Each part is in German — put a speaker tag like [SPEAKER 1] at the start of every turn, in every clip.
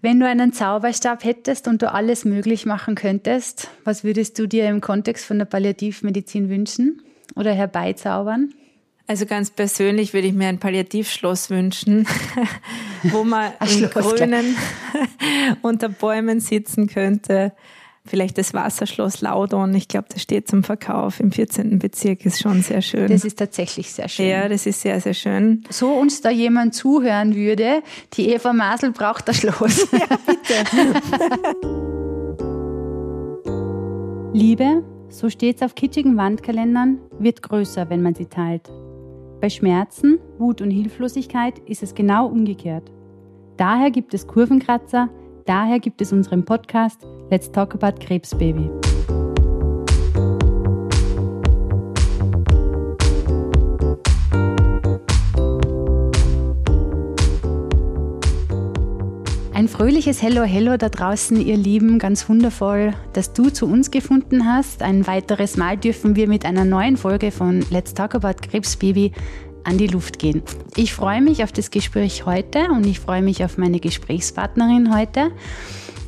[SPEAKER 1] Wenn du einen Zauberstab hättest und du alles möglich machen könntest, was würdest du dir im Kontext von der Palliativmedizin wünschen oder herbeizaubern?
[SPEAKER 2] Also ganz persönlich würde ich mir ein Palliativschloss wünschen, wo man im Grünen unter Bäumen sitzen könnte Vielleicht das Wasserschloss Laudon, ich glaube, das steht zum Verkauf im 14. Bezirk, ist schon sehr schön.
[SPEAKER 1] Das ist tatsächlich sehr schön.
[SPEAKER 2] Ja, das ist sehr, sehr schön.
[SPEAKER 1] So uns da jemand zuhören würde, die Eva Masel braucht das Schloss. Ja, bitte. Liebe, so steht's auf kitschigen Wandkalendern, wird größer, wenn man sie teilt. Bei Schmerzen, Wut und Hilflosigkeit ist es genau umgekehrt. Daher gibt es Kurvenkratzer, daher gibt es unseren Podcast Let's Talk About Krebsbaby. Ein fröhliches Hello, Hello da draußen, ihr Lieben, ganz wundervoll, dass du zu uns gefunden hast. Ein weiteres Mal dürfen wir mit einer neuen Folge von Let's Talk About Krebsbaby an die Luft gehen. Ich freue mich auf das Gespräch heute und ich freue mich auf meine Gesprächspartnerin heute.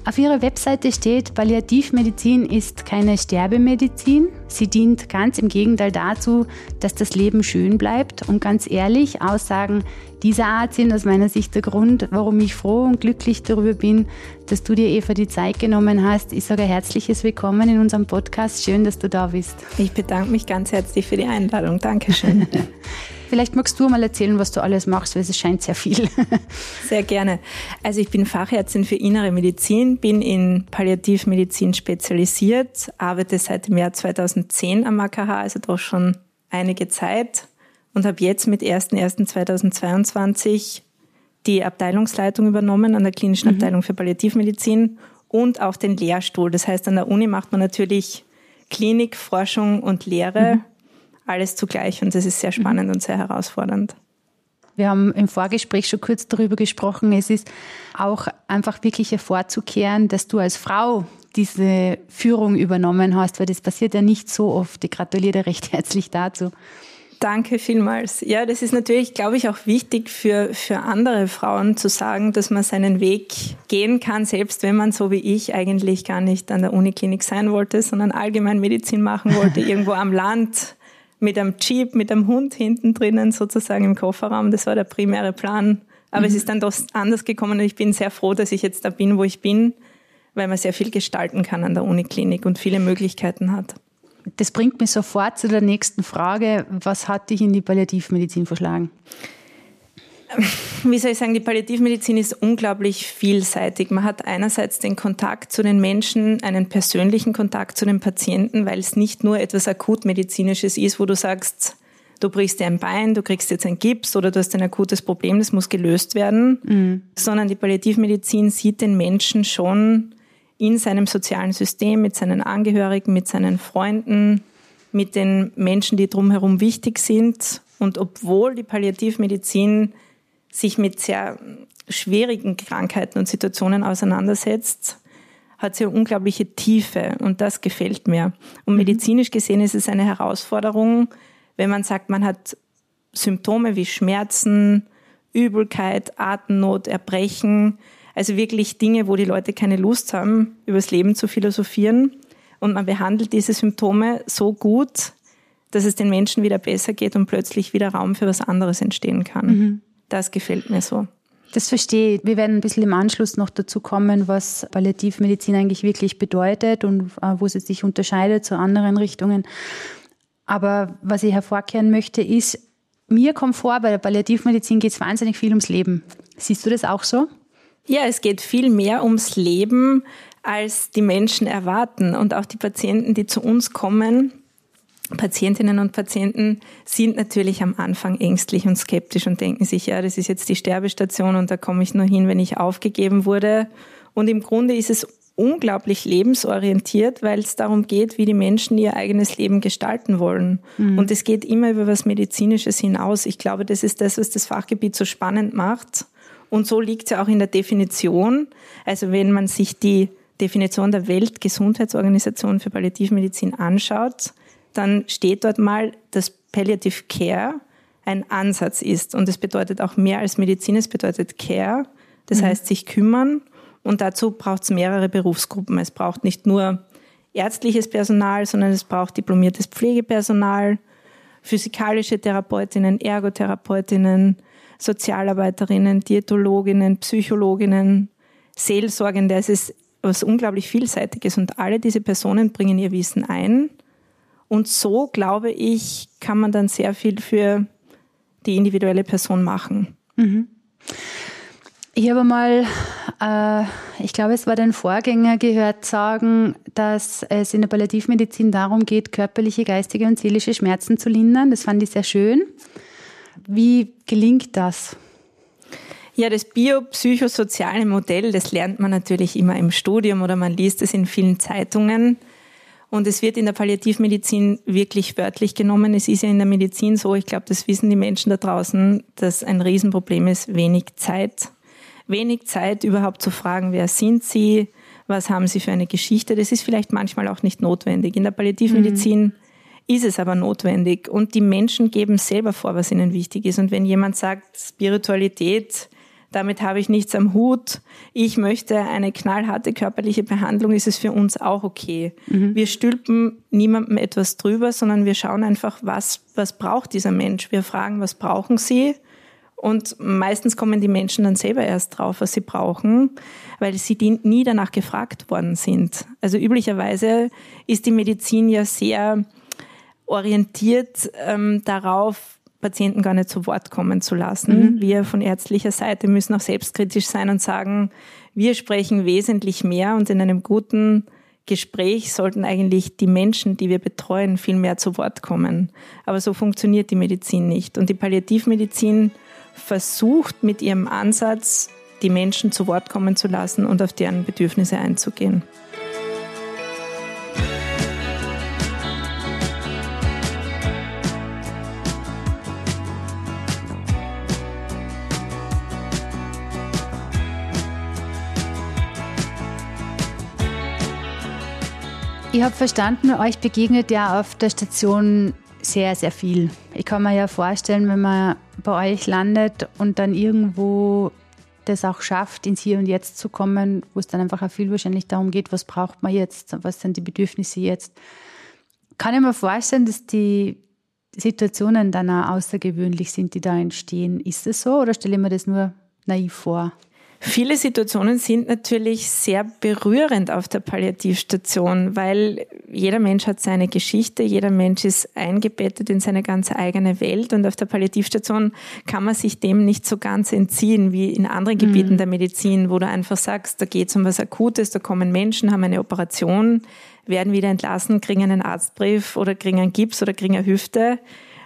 [SPEAKER 1] Auf ihrer Webseite steht, Palliativmedizin ist keine Sterbemedizin. Sie dient ganz im Gegenteil dazu, dass das Leben schön bleibt. Und ganz ehrlich, Aussagen dieser Art sind aus meiner Sicht der Grund, warum ich froh und glücklich darüber bin, dass du dir, Eva, die Zeit genommen hast. Ich sage ein herzliches Willkommen in unserem Podcast. Schön, dass du da bist.
[SPEAKER 2] Ich bedanke mich ganz herzlich für die Einladung. Dankeschön.
[SPEAKER 1] Vielleicht magst du mal erzählen, was du alles machst, weil es scheint sehr viel.
[SPEAKER 2] Sehr gerne. Also ich bin Fachärztin für innere Medizin, bin in Palliativmedizin spezialisiert, arbeite seit dem Jahr 2010 am AKH, also doch schon einige Zeit und habe jetzt mit 01.01.2022 die Abteilungsleitung übernommen an der klinischen mhm. Abteilung für Palliativmedizin und auch den Lehrstuhl. Das heißt, an der Uni macht man natürlich Klinik, Forschung und Lehre. Mhm alles zugleich und das ist sehr spannend und sehr herausfordernd.
[SPEAKER 1] Wir haben im Vorgespräch schon kurz darüber gesprochen. Es ist auch einfach wirklich hervorzukehren, dass du als Frau diese Führung übernommen hast, weil das passiert ja nicht so oft. Ich gratuliere dir recht herzlich dazu.
[SPEAKER 2] Danke vielmals. Ja, das ist natürlich, glaube ich, auch wichtig für, für andere Frauen zu sagen, dass man seinen Weg gehen kann, selbst wenn man so wie ich eigentlich gar nicht an der Uniklinik sein wollte, sondern allgemein Medizin machen wollte, irgendwo am Land mit einem Jeep, mit einem Hund hinten drinnen sozusagen im Kofferraum. Das war der primäre Plan. Aber mhm. es ist dann doch anders gekommen und ich bin sehr froh, dass ich jetzt da bin, wo ich bin, weil man sehr viel gestalten kann an der Uniklinik und viele Möglichkeiten hat.
[SPEAKER 1] Das bringt mich sofort zu der nächsten Frage. Was hat dich in die Palliativmedizin verschlagen?
[SPEAKER 2] Wie soll ich sagen, die Palliativmedizin ist unglaublich vielseitig. Man hat einerseits den Kontakt zu den Menschen, einen persönlichen Kontakt zu den Patienten, weil es nicht nur etwas akutmedizinisches ist, wo du sagst, du brichst dir ein Bein, du kriegst jetzt ein Gips oder du hast ein akutes Problem, das muss gelöst werden, mhm. sondern die Palliativmedizin sieht den Menschen schon in seinem sozialen System, mit seinen Angehörigen, mit seinen Freunden, mit den Menschen, die drumherum wichtig sind. Und obwohl die Palliativmedizin sich mit sehr schwierigen Krankheiten und Situationen auseinandersetzt, hat sie eine unglaubliche Tiefe und das gefällt mir. Und mhm. medizinisch gesehen ist es eine Herausforderung, wenn man sagt, man hat Symptome wie Schmerzen, Übelkeit, Atemnot, Erbrechen, also wirklich Dinge, wo die Leute keine Lust haben, übers Leben zu philosophieren. Und man behandelt diese Symptome so gut, dass es den Menschen wieder besser geht und plötzlich wieder Raum für was anderes entstehen kann. Mhm. Das gefällt mir so.
[SPEAKER 1] Das verstehe ich. Wir werden ein bisschen im Anschluss noch dazu kommen, was Palliativmedizin eigentlich wirklich bedeutet und äh, wo sie sich unterscheidet zu anderen Richtungen. Aber was ich hervorkehren möchte, ist, mir kommt vor, bei der Palliativmedizin geht es wahnsinnig viel ums Leben. Siehst du das auch so?
[SPEAKER 2] Ja, es geht viel mehr ums Leben, als die Menschen erwarten. Und auch die Patienten, die zu uns kommen, Patientinnen und Patienten sind natürlich am Anfang ängstlich und skeptisch und denken sich, ja, das ist jetzt die Sterbestation und da komme ich nur hin, wenn ich aufgegeben wurde. Und im Grunde ist es unglaublich lebensorientiert, weil es darum geht, wie die Menschen ihr eigenes Leben gestalten wollen. Mhm. Und es geht immer über was Medizinisches hinaus. Ich glaube, das ist das, was das Fachgebiet so spannend macht. Und so liegt es ja auch in der Definition. Also wenn man sich die Definition der Weltgesundheitsorganisation für Palliativmedizin anschaut, dann steht dort mal, dass Palliative Care ein Ansatz ist. Und es bedeutet auch mehr als Medizin, es bedeutet Care. Das mhm. heißt, sich kümmern Und dazu braucht es mehrere Berufsgruppen. Es braucht nicht nur ärztliches Personal, sondern es braucht diplomiertes Pflegepersonal, physikalische Therapeutinnen, Ergotherapeutinnen, Sozialarbeiterinnen, Diätologinnen, Psychologinnen, Seelsorgende. Es ist was unglaublich Vielseitiges und alle diese Personen bringen ihr Wissen ein. Und so, glaube ich, kann man dann sehr viel für die individuelle Person machen. Mhm.
[SPEAKER 1] Ich habe mal, äh, ich glaube, es war dein Vorgänger gehört sagen, dass es in der Palliativmedizin darum geht, körperliche, geistige und seelische Schmerzen zu lindern. Das fand ich sehr schön. Wie gelingt das?
[SPEAKER 2] Ja, das biopsychosoziale Modell, das lernt man natürlich immer im Studium oder man liest es in vielen Zeitungen. Und es wird in der Palliativmedizin wirklich wörtlich genommen. Es ist ja in der Medizin so, ich glaube, das wissen die Menschen da draußen, dass ein Riesenproblem ist, wenig Zeit. Wenig Zeit überhaupt zu fragen, wer sind sie, was haben sie für eine Geschichte. Das ist vielleicht manchmal auch nicht notwendig. In der Palliativmedizin mhm. ist es aber notwendig. Und die Menschen geben selber vor, was ihnen wichtig ist. Und wenn jemand sagt, Spiritualität, damit habe ich nichts am Hut. Ich möchte eine knallharte körperliche Behandlung, ist es für uns auch okay. Mhm. Wir stülpen niemandem etwas drüber, sondern wir schauen einfach, was, was braucht dieser Mensch. Wir fragen, was brauchen sie? Und meistens kommen die Menschen dann selber erst drauf, was sie brauchen, weil sie nie danach gefragt worden sind. Also üblicherweise ist die Medizin ja sehr orientiert ähm, darauf, Patienten gar nicht zu Wort kommen zu lassen. Mhm. Wir von ärztlicher Seite müssen auch selbstkritisch sein und sagen, wir sprechen wesentlich mehr und in einem guten Gespräch sollten eigentlich die Menschen, die wir betreuen, viel mehr zu Wort kommen. Aber so funktioniert die Medizin nicht. Und die Palliativmedizin versucht mit ihrem Ansatz, die Menschen zu Wort kommen zu lassen und auf deren Bedürfnisse einzugehen.
[SPEAKER 1] Ich habe verstanden, euch begegnet ja auf der Station sehr, sehr viel. Ich kann mir ja vorstellen, wenn man bei euch landet und dann irgendwo das auch schafft, ins Hier und Jetzt zu kommen, wo es dann einfach auch viel wahrscheinlich darum geht, was braucht man jetzt, was sind die Bedürfnisse jetzt. Kann ich mir vorstellen, dass die Situationen dann auch außergewöhnlich sind, die da entstehen. Ist es so oder stelle ich mir das nur naiv vor?
[SPEAKER 2] Viele Situationen sind natürlich sehr berührend auf der Palliativstation, weil jeder Mensch hat seine Geschichte, jeder Mensch ist eingebettet in seine ganz eigene Welt und auf der Palliativstation kann man sich dem nicht so ganz entziehen wie in anderen Gebieten mhm. der Medizin, wo du einfach sagst, da geht es um was Akutes, da kommen Menschen, haben eine Operation, werden wieder entlassen, kriegen einen Arztbrief oder kriegen einen Gips oder kriegen eine Hüfte,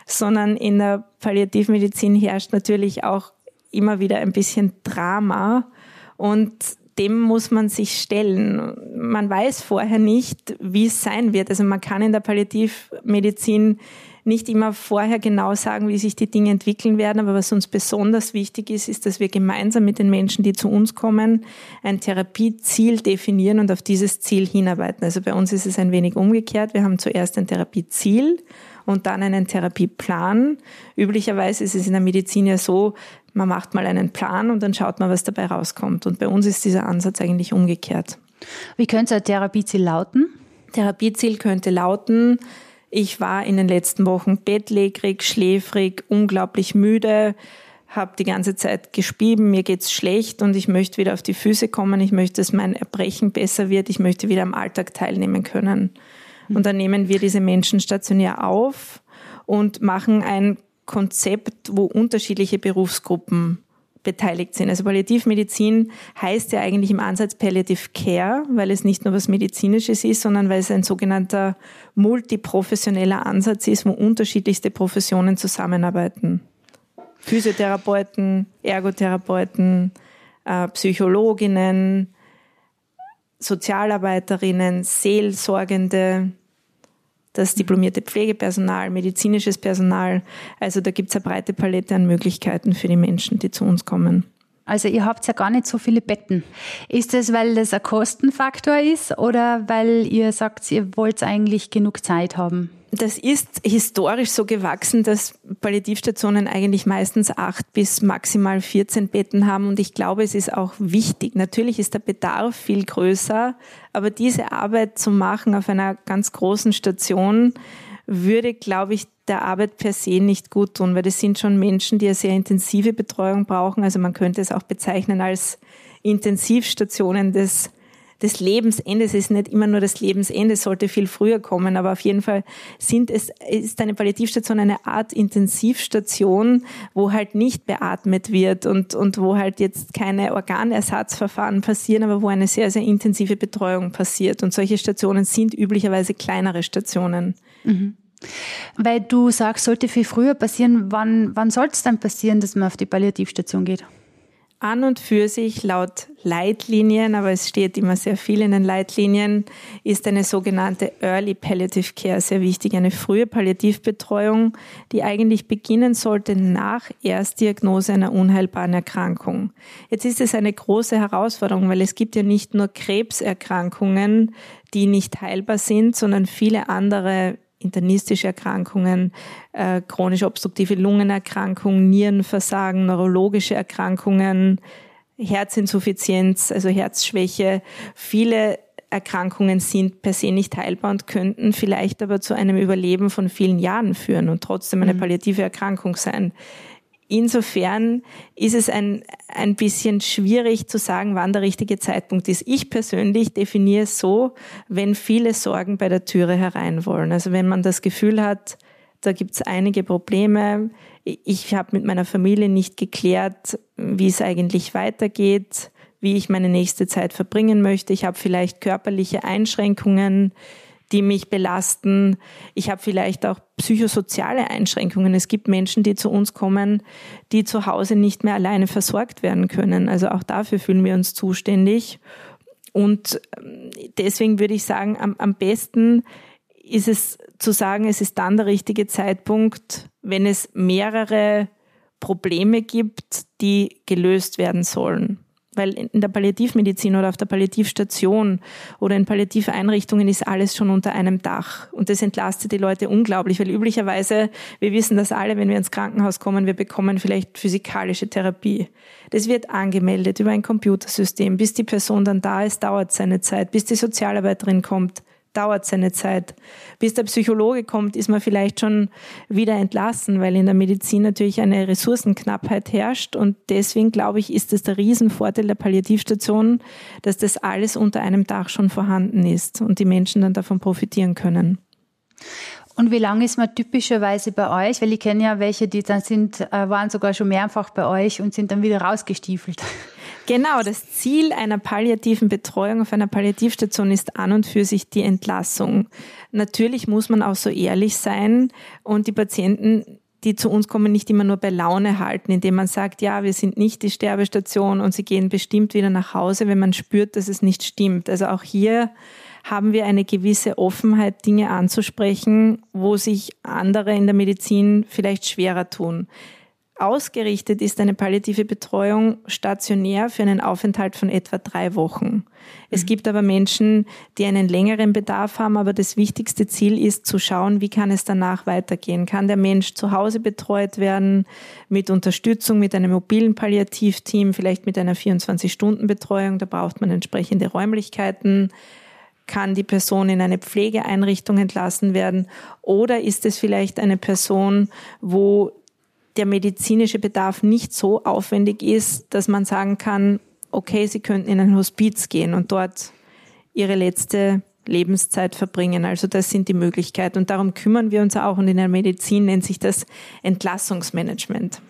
[SPEAKER 2] sondern in der Palliativmedizin herrscht natürlich auch immer wieder ein bisschen Drama und dem muss man sich stellen. Man weiß vorher nicht, wie es sein wird. Also man kann in der Palliativmedizin nicht immer vorher genau sagen, wie sich die Dinge entwickeln werden. Aber was uns besonders wichtig ist, ist, dass wir gemeinsam mit den Menschen, die zu uns kommen, ein Therapieziel definieren und auf dieses Ziel hinarbeiten. Also bei uns ist es ein wenig umgekehrt. Wir haben zuerst ein Therapieziel und dann einen Therapieplan. Üblicherweise ist es in der Medizin ja so, man macht mal einen Plan und dann schaut man, was dabei rauskommt. Und bei uns ist dieser Ansatz eigentlich umgekehrt.
[SPEAKER 1] Wie könnte ein Therapieziel lauten?
[SPEAKER 2] Therapieziel könnte lauten, ich war in den letzten Wochen bettlägerig, schläfrig, unglaublich müde, habe die ganze Zeit gespieben, mir geht's schlecht und ich möchte wieder auf die Füße kommen, ich möchte, dass mein Erbrechen besser wird, ich möchte wieder am Alltag teilnehmen können. Und dann nehmen wir diese Menschen stationär auf und machen ein Konzept, wo unterschiedliche Berufsgruppen beteiligt sind. Also Palliativmedizin heißt ja eigentlich im Ansatz Palliative Care, weil es nicht nur was Medizinisches ist, sondern weil es ein sogenannter multiprofessioneller Ansatz ist, wo unterschiedlichste Professionen zusammenarbeiten. Physiotherapeuten, Ergotherapeuten, äh, Psychologinnen, Sozialarbeiterinnen, Seelsorgende, das diplomierte Pflegepersonal, medizinisches Personal. Also da gibt es eine breite Palette an Möglichkeiten für die Menschen, die zu uns kommen.
[SPEAKER 1] Also ihr habt ja gar nicht so viele Betten. Ist das, weil das ein Kostenfaktor ist oder weil ihr sagt, ihr wollt eigentlich genug Zeit haben?
[SPEAKER 2] Das ist historisch so gewachsen, dass Palliativstationen eigentlich meistens acht bis maximal 14 Betten haben. Und ich glaube, es ist auch wichtig. Natürlich ist der Bedarf viel größer, aber diese Arbeit zu machen auf einer ganz großen Station würde, glaube ich, der Arbeit per se nicht gut tun, weil das sind schon Menschen, die eine sehr intensive Betreuung brauchen. Also man könnte es auch bezeichnen als Intensivstationen des des Lebensendes ist nicht immer nur das Lebensende, sollte viel früher kommen, aber auf jeden Fall sind es, ist eine Palliativstation eine Art Intensivstation, wo halt nicht beatmet wird und, und wo halt jetzt keine Organersatzverfahren passieren, aber wo eine sehr, sehr intensive Betreuung passiert. Und solche Stationen sind üblicherweise kleinere Stationen. Mhm.
[SPEAKER 1] Weil du sagst, sollte viel früher passieren, wann, wann soll es dann passieren, dass man auf die Palliativstation geht?
[SPEAKER 2] An und für sich laut Leitlinien, aber es steht immer sehr viel in den Leitlinien, ist eine sogenannte Early Palliative Care sehr wichtig, eine frühe Palliativbetreuung, die eigentlich beginnen sollte nach Erstdiagnose einer unheilbaren Erkrankung. Jetzt ist es eine große Herausforderung, weil es gibt ja nicht nur Krebserkrankungen, die nicht heilbar sind, sondern viele andere internistische Erkrankungen, äh, chronisch obstruktive Lungenerkrankungen, Nierenversagen, neurologische Erkrankungen, Herzinsuffizienz, also Herzschwäche. Viele Erkrankungen sind per se nicht heilbar und könnten vielleicht aber zu einem Überleben von vielen Jahren führen und trotzdem eine mhm. palliative Erkrankung sein. Insofern ist es ein, ein bisschen schwierig zu sagen, wann der richtige Zeitpunkt ist. Ich persönlich definiere es so, wenn viele Sorgen bei der Türe herein wollen. Also wenn man das Gefühl hat, da gibt es einige Probleme. Ich habe mit meiner Familie nicht geklärt, wie es eigentlich weitergeht, wie ich meine nächste Zeit verbringen möchte. Ich habe vielleicht körperliche Einschränkungen die mich belasten. Ich habe vielleicht auch psychosoziale Einschränkungen. Es gibt Menschen, die zu uns kommen, die zu Hause nicht mehr alleine versorgt werden können. Also auch dafür fühlen wir uns zuständig. Und ähm, deswegen würde ich sagen, am, am besten ist es zu sagen, es ist dann der richtige Zeitpunkt, wenn es mehrere Probleme gibt, die gelöst werden sollen. Weil in der Palliativmedizin oder auf der Palliativstation oder in Palliativeinrichtungen ist alles schon unter einem Dach. Und das entlastet die Leute unglaublich, weil üblicherweise, wir wissen das alle, wenn wir ins Krankenhaus kommen, wir bekommen vielleicht physikalische Therapie. Das wird angemeldet über ein Computersystem. Bis die Person dann da ist, dauert seine Zeit. Bis die Sozialarbeiterin kommt, dauert seine Zeit. Bis der Psychologe kommt, ist man vielleicht schon wieder entlassen, weil in der Medizin natürlich eine Ressourcenknappheit herrscht. Und deswegen glaube ich, ist es der Riesenvorteil der Palliativstation, dass das alles unter einem Dach schon vorhanden ist und die Menschen dann davon profitieren können.
[SPEAKER 1] Und wie lange ist man typischerweise bei euch? Weil ich kenne ja welche, die dann sind, äh, waren sogar schon mehrfach bei euch und sind dann wieder rausgestiefelt.
[SPEAKER 2] Genau, das Ziel einer palliativen Betreuung auf einer Palliativstation ist an und für sich die Entlassung. Natürlich muss man auch so ehrlich sein und die Patienten die zu uns kommen, nicht immer nur bei Laune halten, indem man sagt, ja, wir sind nicht die Sterbestation und sie gehen bestimmt wieder nach Hause, wenn man spürt, dass es nicht stimmt. Also auch hier haben wir eine gewisse Offenheit, Dinge anzusprechen, wo sich andere in der Medizin vielleicht schwerer tun. Ausgerichtet ist eine palliative Betreuung stationär für einen Aufenthalt von etwa drei Wochen. Es mhm. gibt aber Menschen, die einen längeren Bedarf haben, aber das wichtigste Ziel ist zu schauen, wie kann es danach weitergehen. Kann der Mensch zu Hause betreut werden mit Unterstützung, mit einem mobilen Palliativteam, vielleicht mit einer 24-Stunden-Betreuung, da braucht man entsprechende Räumlichkeiten kann die Person in eine Pflegeeinrichtung entlassen werden oder ist es vielleicht eine Person, wo der medizinische Bedarf nicht so aufwendig ist, dass man sagen kann, okay, Sie könnten in ein Hospiz gehen und dort Ihre letzte Lebenszeit verbringen. Also das sind die Möglichkeiten und darum kümmern wir uns auch und in der Medizin nennt sich das Entlassungsmanagement.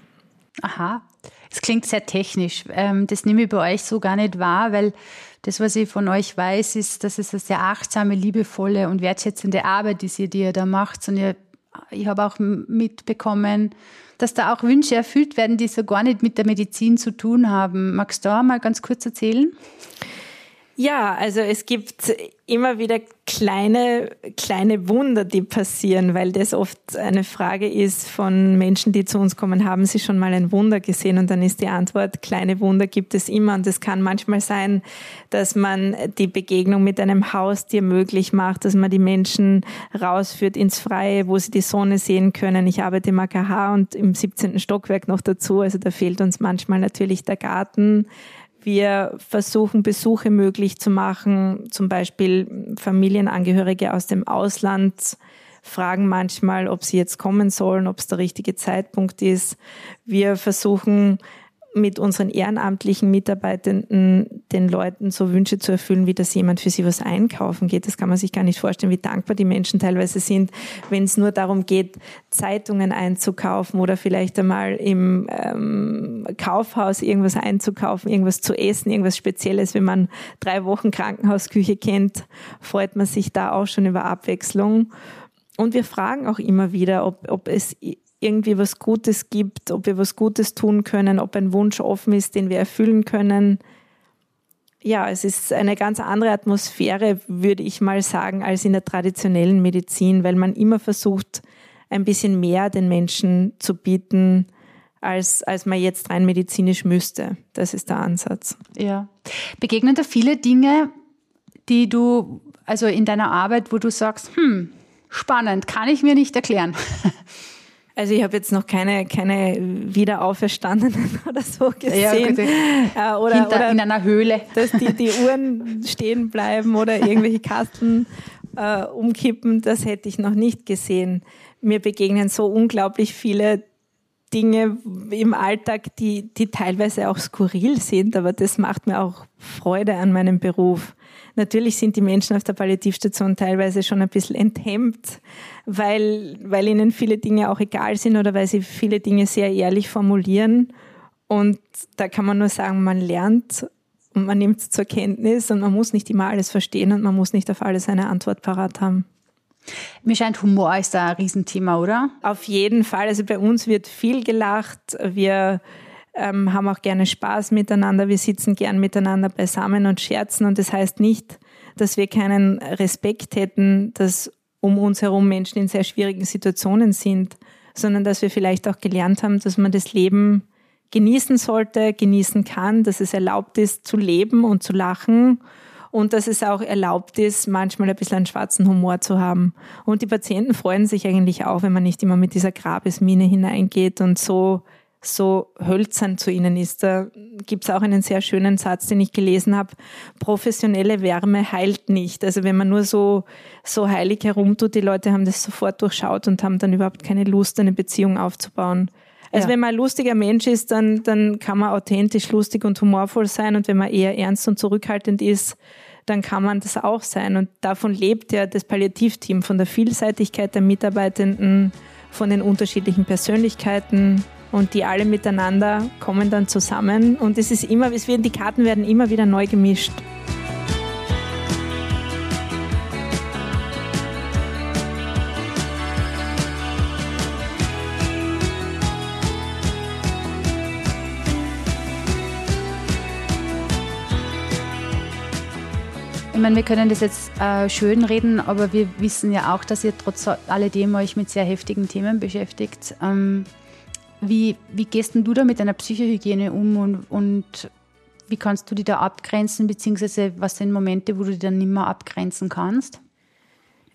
[SPEAKER 1] Aha, es klingt sehr technisch. Ähm, das nehme ich bei euch so gar nicht wahr, weil das, was ich von euch weiß, ist, dass es eine sehr achtsame, liebevolle und wertschätzende Arbeit ist, die ihr da macht. Und ich habe auch mitbekommen, dass da auch Wünsche erfüllt werden, die so gar nicht mit der Medizin zu tun haben. Magst du da mal ganz kurz erzählen?
[SPEAKER 2] Ja, also es gibt immer wieder kleine, kleine Wunder, die passieren, weil das oft eine Frage ist von Menschen, die zu uns kommen, haben sie schon mal ein Wunder gesehen? Und dann ist die Antwort, kleine Wunder gibt es immer. Und es kann manchmal sein, dass man die Begegnung mit einem Haustier möglich macht, dass man die Menschen rausführt ins Freie, wo sie die Sonne sehen können. Ich arbeite im AKH und im 17. Stockwerk noch dazu. Also da fehlt uns manchmal natürlich der Garten wir versuchen Besuche möglich zu machen, zum Beispiel Familienangehörige aus dem Ausland fragen manchmal, ob sie jetzt kommen sollen, ob es der richtige Zeitpunkt ist. Wir versuchen mit unseren ehrenamtlichen Mitarbeitenden den Leuten so Wünsche zu erfüllen, wie dass jemand für sie was einkaufen geht. Das kann man sich gar nicht vorstellen, wie dankbar die Menschen teilweise sind, wenn es nur darum geht, Zeitungen einzukaufen oder vielleicht einmal im ähm, Kaufhaus irgendwas einzukaufen, irgendwas zu essen, irgendwas Spezielles. Wenn man drei Wochen Krankenhausküche kennt, freut man sich da auch schon über Abwechslung. Und wir fragen auch immer wieder, ob, ob es irgendwie was Gutes gibt, ob wir was Gutes tun können, ob ein Wunsch offen ist, den wir erfüllen können. Ja, es ist eine ganz andere Atmosphäre, würde ich mal sagen, als in der traditionellen Medizin, weil man immer versucht, ein bisschen mehr den Menschen zu bieten, als, als man jetzt rein medizinisch müsste. Das ist der Ansatz.
[SPEAKER 1] Ja. Begegnen da viele Dinge, die du, also in deiner Arbeit, wo du sagst, hm, spannend, kann ich mir nicht erklären.
[SPEAKER 2] Also ich habe jetzt noch keine, keine Wiederauferstandenen oder so gesehen.
[SPEAKER 1] Ja, äh, oder, Hinter, oder in einer Höhle.
[SPEAKER 2] Dass die, die Uhren stehen bleiben oder irgendwelche Kasten äh, umkippen, das hätte ich noch nicht gesehen. Mir begegnen so unglaublich viele Dinge im Alltag, die, die teilweise auch skurril sind, aber das macht mir auch Freude an meinem Beruf. Natürlich sind die Menschen auf der Palliativstation teilweise schon ein bisschen enthemmt, weil, weil ihnen viele Dinge auch egal sind oder weil sie viele Dinge sehr ehrlich formulieren. Und da kann man nur sagen, man lernt und man nimmt es zur Kenntnis und man muss nicht immer alles verstehen und man muss nicht auf alles eine Antwort parat haben.
[SPEAKER 1] Mir scheint, Humor ist da ein Riesenthema, oder?
[SPEAKER 2] Auf jeden Fall. Also bei uns wird viel gelacht. Wir ähm, haben auch gerne Spaß miteinander. Wir sitzen gern miteinander beisammen und scherzen. Und das heißt nicht, dass wir keinen Respekt hätten, dass um uns herum Menschen in sehr schwierigen Situationen sind, sondern dass wir vielleicht auch gelernt haben, dass man das Leben genießen sollte, genießen kann, dass es erlaubt ist zu leben und zu lachen und dass es auch erlaubt ist, manchmal ein bisschen einen schwarzen Humor zu haben. Und die Patienten freuen sich eigentlich auch, wenn man nicht immer mit dieser Grabesmine hineingeht und so so hölzern zu ihnen ist. Da gibt es auch einen sehr schönen Satz, den ich gelesen habe. Professionelle Wärme heilt nicht. Also wenn man nur so, so heilig herumtut, die Leute haben das sofort durchschaut und haben dann überhaupt keine Lust, eine Beziehung aufzubauen. Also ja. wenn man ein lustiger Mensch ist, dann, dann kann man authentisch lustig und humorvoll sein. Und wenn man eher ernst und zurückhaltend ist, dann kann man das auch sein. Und davon lebt ja das Palliativteam, von der Vielseitigkeit der Mitarbeitenden, von den unterschiedlichen Persönlichkeiten, und die alle miteinander kommen dann zusammen und es ist immer, es werden, die Karten werden immer wieder neu gemischt.
[SPEAKER 1] Ich meine, wir können das jetzt äh, schön reden, aber wir wissen ja auch, dass ihr trotz alledem euch mit sehr heftigen Themen beschäftigt. Ähm, wie, wie gehst denn du da mit deiner Psychohygiene um und, und wie kannst du die da abgrenzen, beziehungsweise was sind Momente, wo du die dann nicht mehr abgrenzen kannst?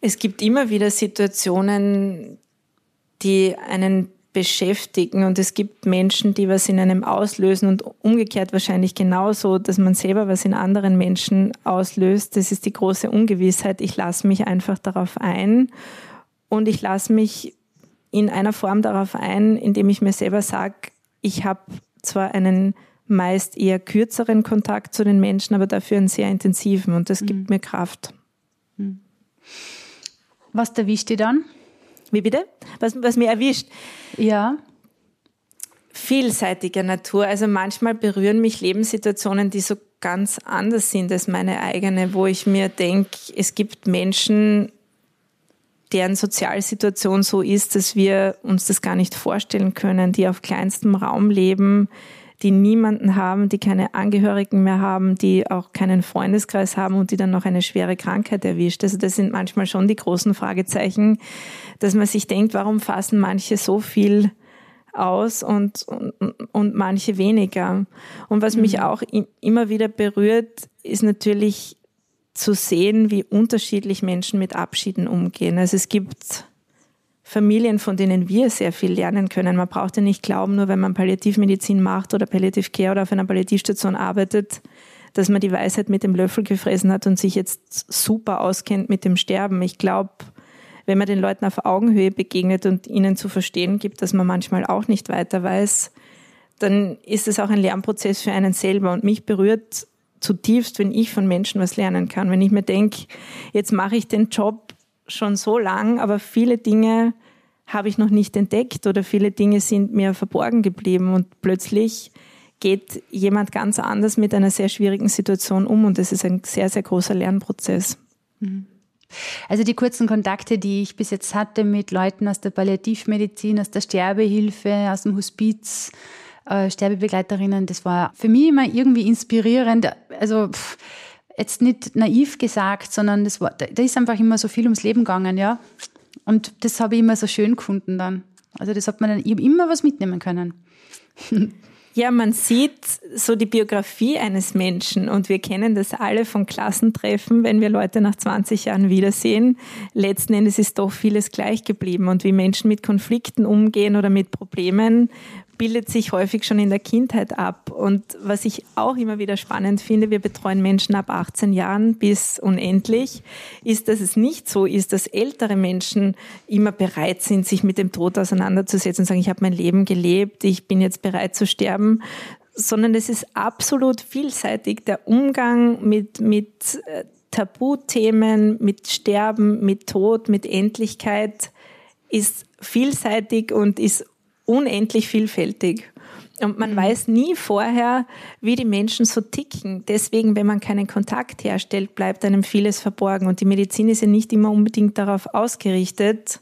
[SPEAKER 2] Es gibt immer wieder Situationen, die einen beschäftigen und es gibt Menschen, die was in einem auslösen und umgekehrt wahrscheinlich genauso, dass man selber was in anderen Menschen auslöst. Das ist die große Ungewissheit. Ich lasse mich einfach darauf ein und ich lasse mich in einer Form darauf ein, indem ich mir selber sage, ich habe zwar einen meist eher kürzeren Kontakt zu den Menschen, aber dafür einen sehr intensiven und das mhm. gibt mir Kraft. Mhm.
[SPEAKER 1] Was erwischt dir dann?
[SPEAKER 2] Wie bitte? Was, was mir erwischt?
[SPEAKER 1] Ja.
[SPEAKER 2] Vielseitiger Natur. Also manchmal berühren mich Lebenssituationen, die so ganz anders sind als meine eigene, wo ich mir denke, es gibt Menschen, deren Sozialsituation so ist, dass wir uns das gar nicht vorstellen können, die auf kleinstem Raum leben, die niemanden haben, die keine Angehörigen mehr haben, die auch keinen Freundeskreis haben und die dann noch eine schwere Krankheit erwischt. Also das sind manchmal schon die großen Fragezeichen, dass man sich denkt, warum fassen manche so viel aus und, und, und manche weniger. Und was mhm. mich auch immer wieder berührt, ist natürlich zu sehen, wie unterschiedlich Menschen mit Abschieden umgehen. Also es gibt Familien, von denen wir sehr viel lernen können. Man braucht ja nicht glauben, nur wenn man Palliativmedizin macht oder Palliative Care oder auf einer Palliativstation arbeitet, dass man die Weisheit mit dem Löffel gefressen hat und sich jetzt super auskennt mit dem Sterben. Ich glaube, wenn man den Leuten auf Augenhöhe begegnet und ihnen zu verstehen gibt, dass man manchmal auch nicht weiter weiß, dann ist es auch ein Lernprozess für einen selber. Und mich berührt zutiefst, wenn ich von Menschen was lernen kann. Wenn ich mir denke, jetzt mache ich den Job schon so lang, aber viele Dinge habe ich noch nicht entdeckt oder viele Dinge sind mir verborgen geblieben und plötzlich geht jemand ganz anders mit einer sehr schwierigen Situation um und das ist ein sehr, sehr großer Lernprozess. Mhm.
[SPEAKER 1] Also die kurzen Kontakte, die ich bis jetzt hatte mit Leuten aus der Palliativmedizin, aus der Sterbehilfe, aus dem Hospiz, äh, Sterbebegleiterinnen, das war für mich immer irgendwie inspirierend. Also pff, jetzt nicht naiv gesagt, sondern das war, da ist einfach immer so viel ums Leben gegangen, ja. Und das habe ich immer so schön gefunden dann. Also das hat man dann immer was mitnehmen können.
[SPEAKER 2] Ja, man sieht so die Biografie eines Menschen und wir kennen das alle von Klassentreffen, wenn wir Leute nach 20 Jahren wiedersehen. Letzten Endes ist doch vieles gleich geblieben und wie Menschen mit Konflikten umgehen oder mit Problemen bildet sich häufig schon in der Kindheit ab. Und was ich auch immer wieder spannend finde, wir betreuen Menschen ab 18 Jahren bis unendlich, ist, dass es nicht so ist, dass ältere Menschen immer bereit sind, sich mit dem Tod auseinanderzusetzen und sagen, ich habe mein Leben gelebt, ich bin jetzt bereit zu sterben, sondern es ist absolut vielseitig. Der Umgang mit, mit äh, Tabuthemen, mit Sterben, mit Tod, mit Endlichkeit ist vielseitig und ist unendlich vielfältig. Und man mhm. weiß nie vorher, wie die Menschen so ticken. Deswegen, wenn man keinen Kontakt herstellt, bleibt einem vieles verborgen. Und die Medizin ist ja nicht immer unbedingt darauf ausgerichtet,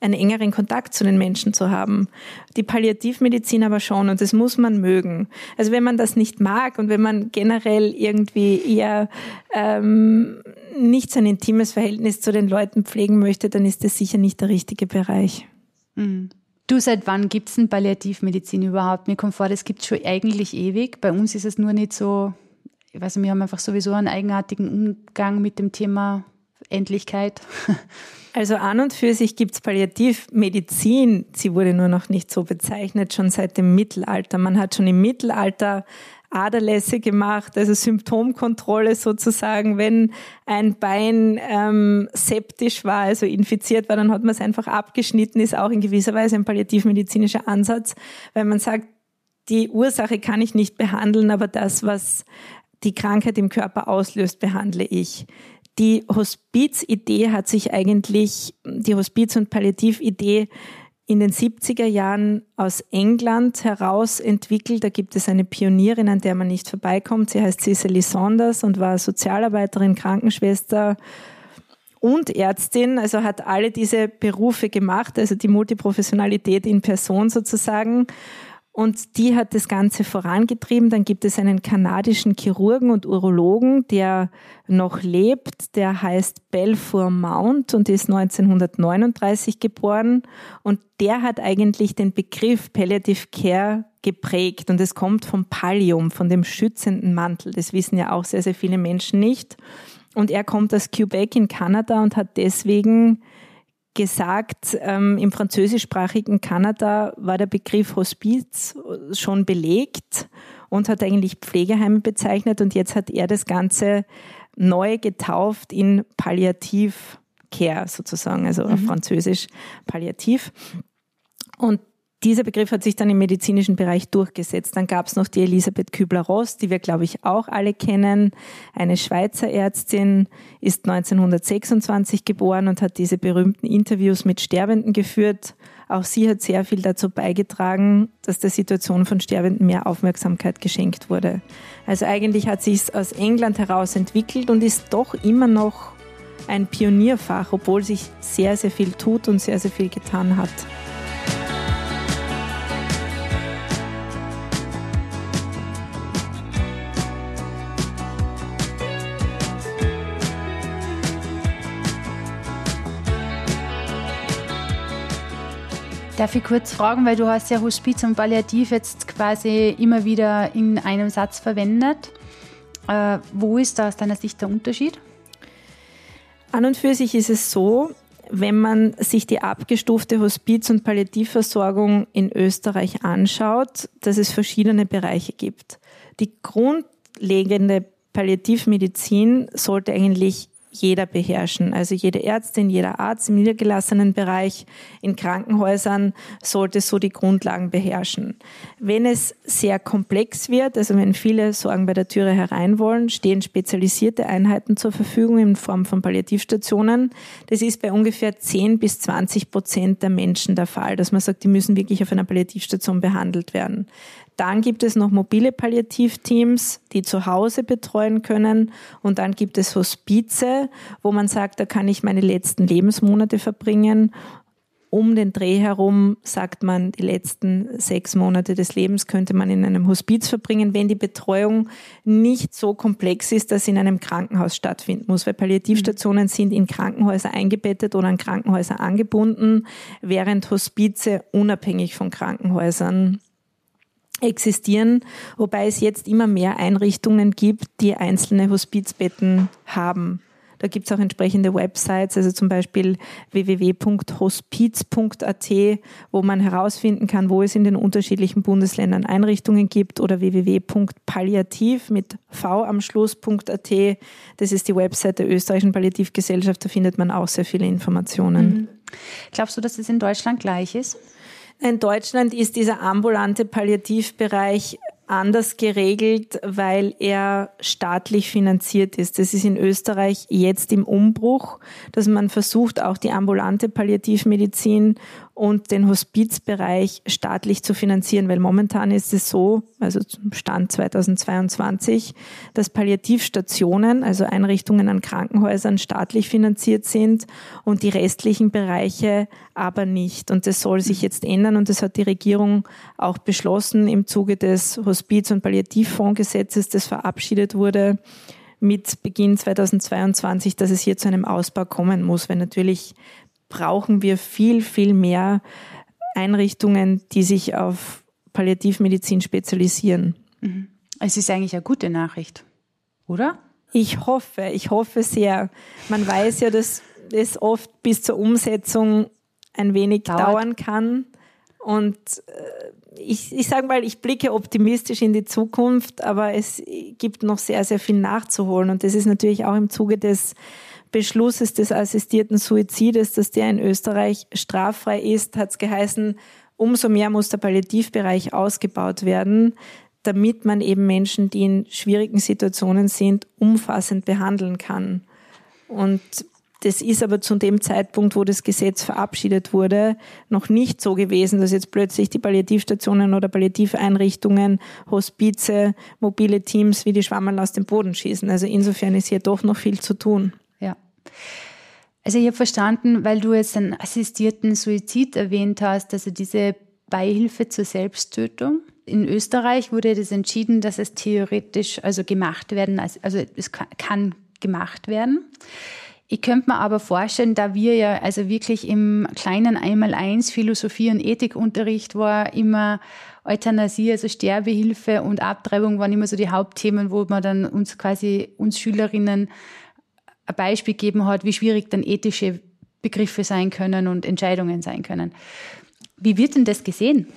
[SPEAKER 2] einen engeren Kontakt zu den Menschen zu haben. Die Palliativmedizin aber schon und das muss man mögen. Also wenn man das nicht mag und wenn man generell irgendwie eher ähm, nicht so ein intimes Verhältnis zu den Leuten pflegen möchte, dann ist das sicher nicht der richtige Bereich.
[SPEAKER 1] Mhm. Du, seit wann gibt es denn Palliativmedizin überhaupt? Mir kommt vor, das gibt es schon eigentlich ewig. Bei uns ist es nur nicht so, ich weiß nicht, wir haben einfach sowieso einen eigenartigen Umgang mit dem Thema Endlichkeit.
[SPEAKER 2] Also an und für sich gibt es Palliativmedizin, sie wurde nur noch nicht so bezeichnet, schon seit dem Mittelalter. Man hat schon im Mittelalter Aderlässe gemacht, also Symptomkontrolle sozusagen. Wenn ein Bein ähm, septisch war, also infiziert war, dann hat man es einfach abgeschnitten, ist auch in gewisser Weise ein palliativmedizinischer Ansatz, weil man sagt, die Ursache kann ich nicht behandeln, aber das, was die Krankheit im Körper auslöst, behandle ich. Die Hospizidee hat sich eigentlich, die Hospiz- und Palliatividee in den 70er Jahren aus England heraus entwickelt. Da gibt es eine Pionierin, an der man nicht vorbeikommt. Sie heißt Cicely Saunders und war Sozialarbeiterin, Krankenschwester und Ärztin. Also hat alle diese Berufe gemacht, also die Multiprofessionalität in Person sozusagen. Und die hat das Ganze vorangetrieben. Dann gibt es einen kanadischen Chirurgen und Urologen, der noch lebt. Der heißt Belfour Mount und ist 1939 geboren. Und der hat eigentlich den Begriff Palliative Care geprägt. Und es kommt vom Pallium, von dem schützenden Mantel. Das wissen ja auch sehr, sehr viele Menschen nicht. Und er kommt aus Quebec in Kanada und hat deswegen gesagt, ähm, im französischsprachigen Kanada war der Begriff Hospiz schon belegt und hat eigentlich Pflegeheime bezeichnet und jetzt hat er das Ganze neu getauft in Palliativ Care sozusagen, also mhm. auf Französisch Palliativ. Und dieser Begriff hat sich dann im medizinischen Bereich durchgesetzt. Dann gab es noch die Elisabeth Kübler-Ross, die wir, glaube ich, auch alle kennen. Eine Schweizer Ärztin, ist 1926 geboren und hat diese berühmten Interviews mit Sterbenden geführt. Auch sie hat sehr viel dazu beigetragen, dass der Situation von Sterbenden mehr Aufmerksamkeit geschenkt wurde. Also eigentlich hat sich es aus England heraus entwickelt und ist doch immer noch ein Pionierfach, obwohl sich sehr, sehr viel tut und sehr, sehr viel getan hat.
[SPEAKER 1] Darf ich kurz fragen, weil du hast ja Hospiz und Palliativ jetzt quasi immer wieder in einem Satz verwendet. Äh, wo ist da aus deiner Sicht der Unterschied?
[SPEAKER 2] An und für sich ist es so, wenn man sich die abgestufte Hospiz- und Palliativversorgung in Österreich anschaut, dass es verschiedene Bereiche gibt. Die grundlegende Palliativmedizin sollte eigentlich jeder beherrschen. Also jede Ärztin, jeder Arzt im niedergelassenen Bereich, in Krankenhäusern sollte so die Grundlagen beherrschen. Wenn es sehr komplex wird, also wenn viele Sorgen bei der Türe herein wollen, stehen spezialisierte Einheiten zur Verfügung in Form von Palliativstationen. Das ist bei ungefähr 10 bis 20 Prozent der Menschen der Fall, dass man sagt, die müssen wirklich auf einer Palliativstation behandelt werden. Dann gibt es noch mobile Palliativteams, die zu Hause betreuen können. Und dann gibt es Hospize, wo man sagt, da kann ich meine letzten Lebensmonate verbringen. Um den Dreh herum sagt man, die letzten sechs Monate des Lebens könnte man in einem Hospiz verbringen, wenn die Betreuung nicht so komplex ist, dass sie in einem Krankenhaus stattfinden muss. Weil Palliativstationen sind in Krankenhäuser eingebettet oder an Krankenhäuser angebunden, während Hospize unabhängig von Krankenhäusern existieren, wobei es jetzt immer mehr Einrichtungen gibt, die einzelne Hospizbetten haben. Da gibt es auch entsprechende Websites, also zum Beispiel www.hospiz.at, wo man herausfinden kann, wo es in den unterschiedlichen Bundesländern Einrichtungen gibt oder www.palliativ mit v am Schluss.at. Das ist die Website der österreichischen Palliativgesellschaft, da findet man auch sehr viele Informationen. Mhm.
[SPEAKER 1] Glaubst du, dass es in Deutschland gleich ist?
[SPEAKER 2] In Deutschland ist dieser ambulante Palliativbereich anders geregelt, weil er staatlich finanziert ist. Das ist in Österreich jetzt im Umbruch, dass man versucht, auch die ambulante Palliativmedizin und den Hospizbereich staatlich zu finanzieren, weil momentan ist es so, also zum Stand 2022, dass Palliativstationen, also Einrichtungen an Krankenhäusern staatlich finanziert sind und die restlichen Bereiche aber nicht. Und das soll sich jetzt ändern und das hat die Regierung auch beschlossen im Zuge des Hospiz- und Palliativfondsgesetzes, das verabschiedet wurde mit Beginn 2022, dass es hier zu einem Ausbau kommen muss, weil natürlich brauchen wir viel, viel mehr Einrichtungen, die sich auf Palliativmedizin spezialisieren.
[SPEAKER 1] Mhm. Es ist eigentlich eine gute Nachricht, oder?
[SPEAKER 2] Ich hoffe, ich hoffe sehr. Man weiß ja, dass es oft bis zur Umsetzung ein wenig Dauert. dauern kann. Und äh, ich, ich sage mal, ich blicke optimistisch in die Zukunft, aber es gibt noch sehr, sehr viel nachzuholen. Und das ist natürlich auch im Zuge des Beschlusses des assistierten Suizides, dass der in Österreich straffrei ist, hat es geheißen, umso mehr muss der Palliativbereich ausgebaut werden, damit man eben Menschen, die in schwierigen Situationen sind, umfassend behandeln kann. Und das ist aber zu dem Zeitpunkt, wo das Gesetz verabschiedet wurde, noch nicht so gewesen, dass jetzt plötzlich die Palliativstationen oder Palliativeinrichtungen, Hospize, mobile Teams wie die Schwammerl aus dem Boden schießen. Also insofern ist hier doch noch viel zu tun.
[SPEAKER 1] Also ich habe verstanden, weil du jetzt einen assistierten Suizid erwähnt hast, also diese Beihilfe zur Selbsttötung. In Österreich wurde das entschieden, dass es theoretisch also gemacht werden, also es kann gemacht werden. Ich könnte mir aber vorstellen, da wir ja also wirklich im kleinen Einmaleins Philosophie und Ethikunterricht war immer Euthanasie, also Sterbehilfe und Abtreibung waren immer so die Hauptthemen, wo man dann uns quasi uns Schülerinnen ein Beispiel gegeben hat, wie schwierig dann ethische Begriffe sein können und Entscheidungen sein können. Wie wird denn das gesehen?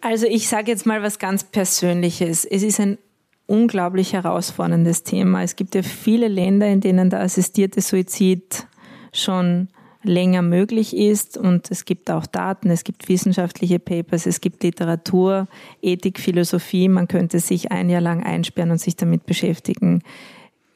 [SPEAKER 2] Also ich sage jetzt mal was ganz Persönliches. Es ist ein unglaublich herausforderndes Thema. Es gibt ja viele Länder, in denen der assistierte Suizid schon länger möglich ist und es gibt auch Daten, es gibt wissenschaftliche Papers, es gibt Literatur, Ethik, Philosophie. Man könnte sich ein Jahr lang einsperren und sich damit beschäftigen.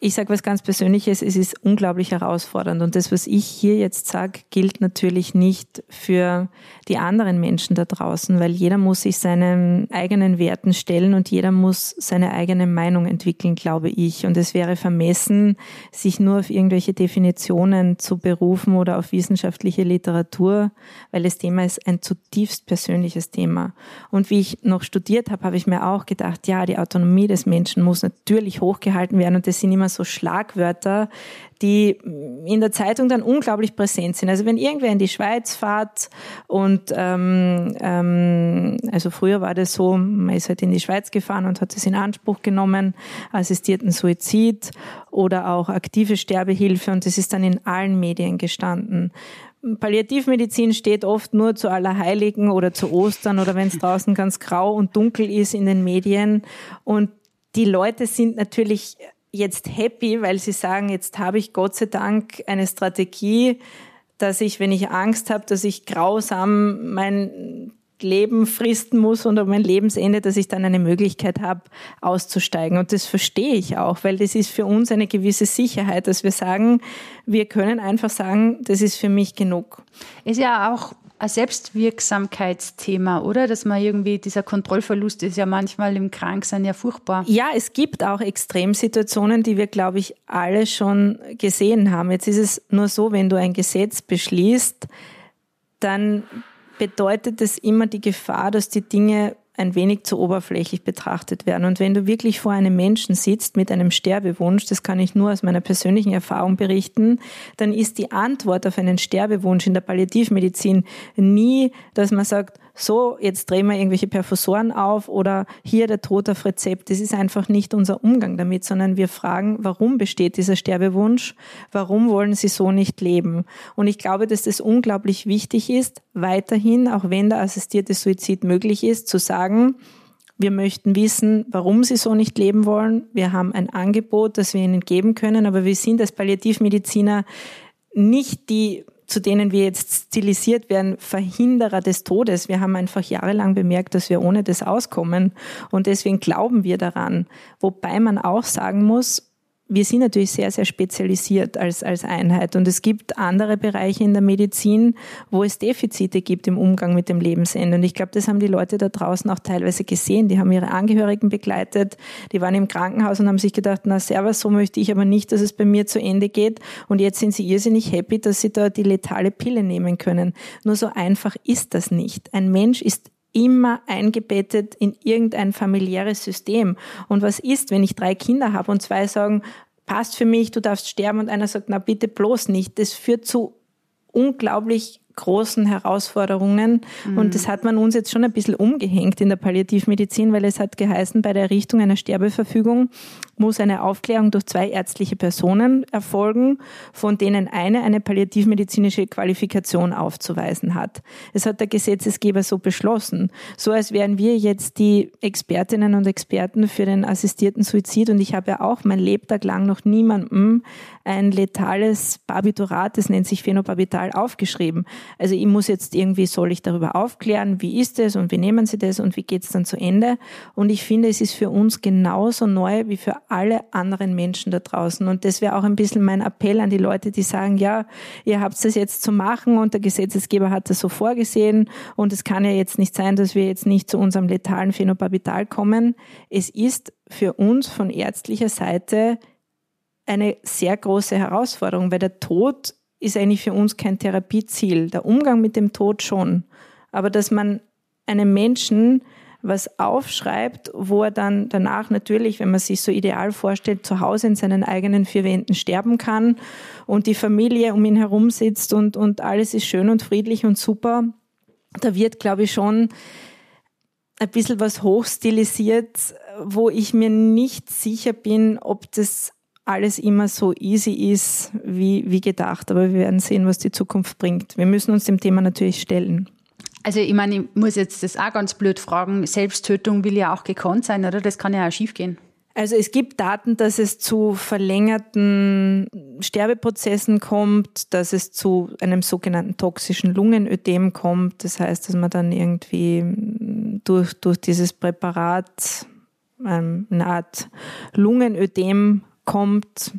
[SPEAKER 2] Ich sage was ganz Persönliches, es ist unglaublich herausfordernd. Und das, was ich hier jetzt sage, gilt natürlich nicht für die anderen Menschen da draußen, weil jeder muss sich seinen eigenen Werten stellen und jeder muss seine eigene Meinung entwickeln, glaube ich. Und es wäre vermessen, sich nur auf irgendwelche Definitionen zu berufen oder auf wissenschaftliche Literatur, weil das Thema ist ein zutiefst persönliches Thema. Und wie ich noch studiert habe, habe ich mir auch gedacht, ja, die Autonomie des Menschen muss natürlich hochgehalten werden und das sind immer so Schlagwörter, die in der Zeitung dann unglaublich präsent sind. Also wenn irgendwer in die Schweiz fährt und ähm, ähm, also früher war das so, man ist halt in die Schweiz gefahren und hat es in Anspruch genommen, assistierten Suizid oder auch aktive Sterbehilfe und das ist dann in allen Medien gestanden. Palliativmedizin steht oft nur zu Allerheiligen oder zu Ostern oder wenn es draußen ganz grau und dunkel ist in den Medien. Und die Leute sind natürlich jetzt happy, weil sie sagen, jetzt habe ich Gott sei Dank eine Strategie, dass ich, wenn ich Angst habe, dass ich grausam mein Leben fristen muss und um mein Lebensende, dass ich dann eine Möglichkeit habe, auszusteigen. Und das verstehe ich auch, weil das ist für uns eine gewisse Sicherheit, dass wir sagen, wir können einfach sagen, das ist für mich genug.
[SPEAKER 1] Ist ja auch ein Selbstwirksamkeitsthema, oder? Dass man irgendwie, dieser Kontrollverlust ist ja manchmal im Kranksein ja furchtbar.
[SPEAKER 2] Ja, es gibt auch Extremsituationen, die wir, glaube ich, alle schon gesehen haben. Jetzt ist es nur so, wenn du ein Gesetz beschließt, dann bedeutet es immer die Gefahr, dass die Dinge ein wenig zu oberflächlich betrachtet werden. Und wenn du wirklich vor einem Menschen sitzt mit einem Sterbewunsch, das kann ich nur aus meiner persönlichen Erfahrung berichten, dann ist die Antwort auf einen Sterbewunsch in der Palliativmedizin nie, dass man sagt, so, jetzt drehen wir irgendwelche Perfusoren auf oder hier der Tod auf Rezept. Das ist einfach nicht unser Umgang damit, sondern wir fragen, warum besteht dieser Sterbewunsch? Warum wollen Sie so nicht leben? Und ich glaube, dass das unglaublich wichtig ist, weiterhin, auch wenn der assistierte Suizid möglich ist, zu sagen, wir möchten wissen, warum sie so nicht leben wollen. Wir haben ein Angebot, das wir ihnen geben können, aber wir sind als Palliativmediziner nicht die zu denen wir jetzt stilisiert werden, Verhinderer des Todes. Wir haben einfach jahrelang bemerkt, dass wir ohne das auskommen. Und deswegen glauben wir daran. Wobei man auch sagen muss, wir sind natürlich sehr, sehr spezialisiert als, als Einheit und es gibt andere Bereiche in der Medizin, wo es Defizite gibt im Umgang mit dem Lebensende. Und ich glaube, das haben die Leute da draußen auch teilweise gesehen. Die haben ihre Angehörigen begleitet, die waren im Krankenhaus und haben sich gedacht, na servus, so möchte ich aber nicht, dass es bei mir zu Ende geht. Und jetzt sind sie irrsinnig happy, dass sie da die letale Pille nehmen können. Nur so einfach ist das nicht. Ein Mensch ist immer eingebettet in irgendein familiäres System. Und was ist, wenn ich drei Kinder habe und zwei sagen, passt für mich, du darfst sterben und einer sagt, na bitte bloß nicht. Das führt zu unglaublich großen Herausforderungen. Mhm. Und das hat man uns jetzt schon ein bisschen umgehängt in der Palliativmedizin, weil es hat geheißen, bei der Errichtung einer Sterbeverfügung muss eine Aufklärung durch zwei ärztliche Personen erfolgen, von denen eine eine palliativmedizinische Qualifikation aufzuweisen hat. Es hat der Gesetzesgeber so beschlossen. So als wären wir jetzt die Expertinnen und Experten für den assistierten Suizid. Und ich habe ja auch mein Lebtag lang noch niemandem ein letales Barbiturat, das nennt sich Phenobarbital, aufgeschrieben. Also ich muss jetzt irgendwie, soll ich darüber aufklären, wie ist es und wie nehmen Sie das und wie geht es dann zu Ende? Und ich finde, es ist für uns genauso neu wie für alle anderen Menschen da draußen. Und das wäre auch ein bisschen mein Appell an die Leute, die sagen, ja, ihr habt das jetzt zu machen und der Gesetzesgeber hat das so vorgesehen und es kann ja jetzt nicht sein, dass wir jetzt nicht zu unserem letalen Phenobarbital kommen. Es ist für uns von ärztlicher Seite eine sehr große Herausforderung, weil der Tod ist eigentlich für uns kein Therapieziel. Der Umgang mit dem Tod schon. Aber dass man einem Menschen was aufschreibt, wo er dann danach natürlich, wenn man sich so ideal vorstellt, zu Hause in seinen eigenen vier Wänden sterben kann und die Familie um ihn herum sitzt und, und alles ist schön und friedlich und super. Da wird, glaube ich, schon ein bisschen was hochstilisiert, wo ich mir nicht sicher bin, ob das alles immer so easy ist wie, wie gedacht. Aber wir werden sehen, was die Zukunft bringt. Wir müssen uns dem Thema natürlich stellen.
[SPEAKER 1] Also ich meine, ich muss jetzt das auch ganz blöd fragen. Selbsttötung will ja auch gekonnt sein, oder? Das kann ja auch schiefgehen.
[SPEAKER 2] Also es gibt Daten, dass es zu verlängerten Sterbeprozessen kommt, dass es zu einem sogenannten toxischen Lungenödem kommt. Das heißt, dass man dann irgendwie durch, durch dieses Präparat ähm, eine Art Lungenödem kommt.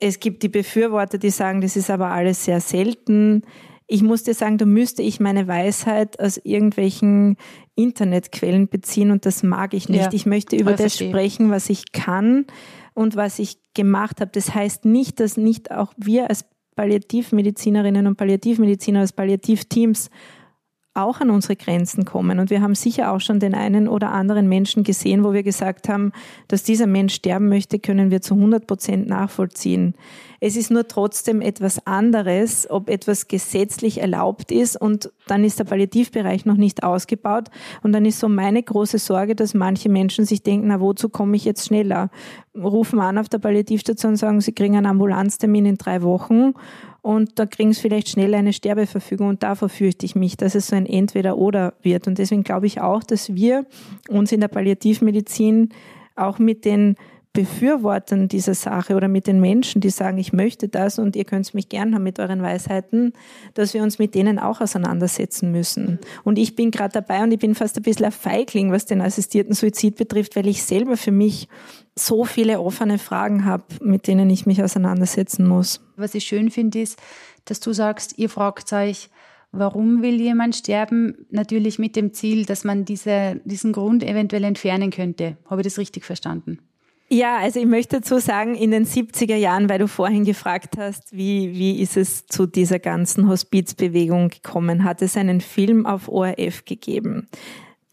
[SPEAKER 2] Es gibt die Befürworter, die sagen, das ist aber alles sehr selten. Ich muss dir sagen, da müsste ich meine Weisheit aus irgendwelchen Internetquellen beziehen und das mag ich nicht. Ja, ich möchte über das verstehe. sprechen, was ich kann und was ich gemacht habe. Das heißt nicht, dass nicht auch wir als Palliativmedizinerinnen und Palliativmediziner, als Palliativteams auch an unsere Grenzen kommen. Und wir haben sicher auch schon den einen oder anderen Menschen gesehen, wo wir gesagt haben, dass dieser Mensch sterben möchte, können wir zu 100 Prozent nachvollziehen. Es ist nur trotzdem etwas anderes, ob etwas gesetzlich erlaubt ist und dann ist der Palliativbereich noch nicht ausgebaut. Und dann ist so meine große Sorge, dass manche Menschen sich denken, na, wozu komme ich jetzt schneller? Rufen an auf der Palliativstation und sagen, sie kriegen einen Ambulanztermin in drei Wochen und da kriegen sie vielleicht schnell eine Sterbeverfügung und davor fürchte ich mich, dass es so ein Entweder-Oder wird. Und deswegen glaube ich auch, dass wir uns in der Palliativmedizin auch mit den Befürwortern dieser Sache oder mit den Menschen, die sagen, ich möchte das und ihr könnt mich gern haben mit euren Weisheiten, dass wir uns mit denen auch auseinandersetzen müssen. Und ich bin gerade dabei und ich bin fast ein bisschen ein Feigling, was den assistierten Suizid betrifft, weil ich selber für mich so viele offene Fragen habe, mit denen ich mich auseinandersetzen muss.
[SPEAKER 1] Was ich schön finde, ist, dass du sagst, ihr fragt euch, warum will jemand sterben? Natürlich mit dem Ziel, dass man diese, diesen Grund eventuell entfernen könnte. Habe ich das richtig verstanden?
[SPEAKER 2] Ja, also ich möchte dazu sagen, in den 70er Jahren, weil du vorhin gefragt hast, wie, wie ist es zu dieser ganzen Hospizbewegung gekommen, hat es einen Film auf ORF gegeben.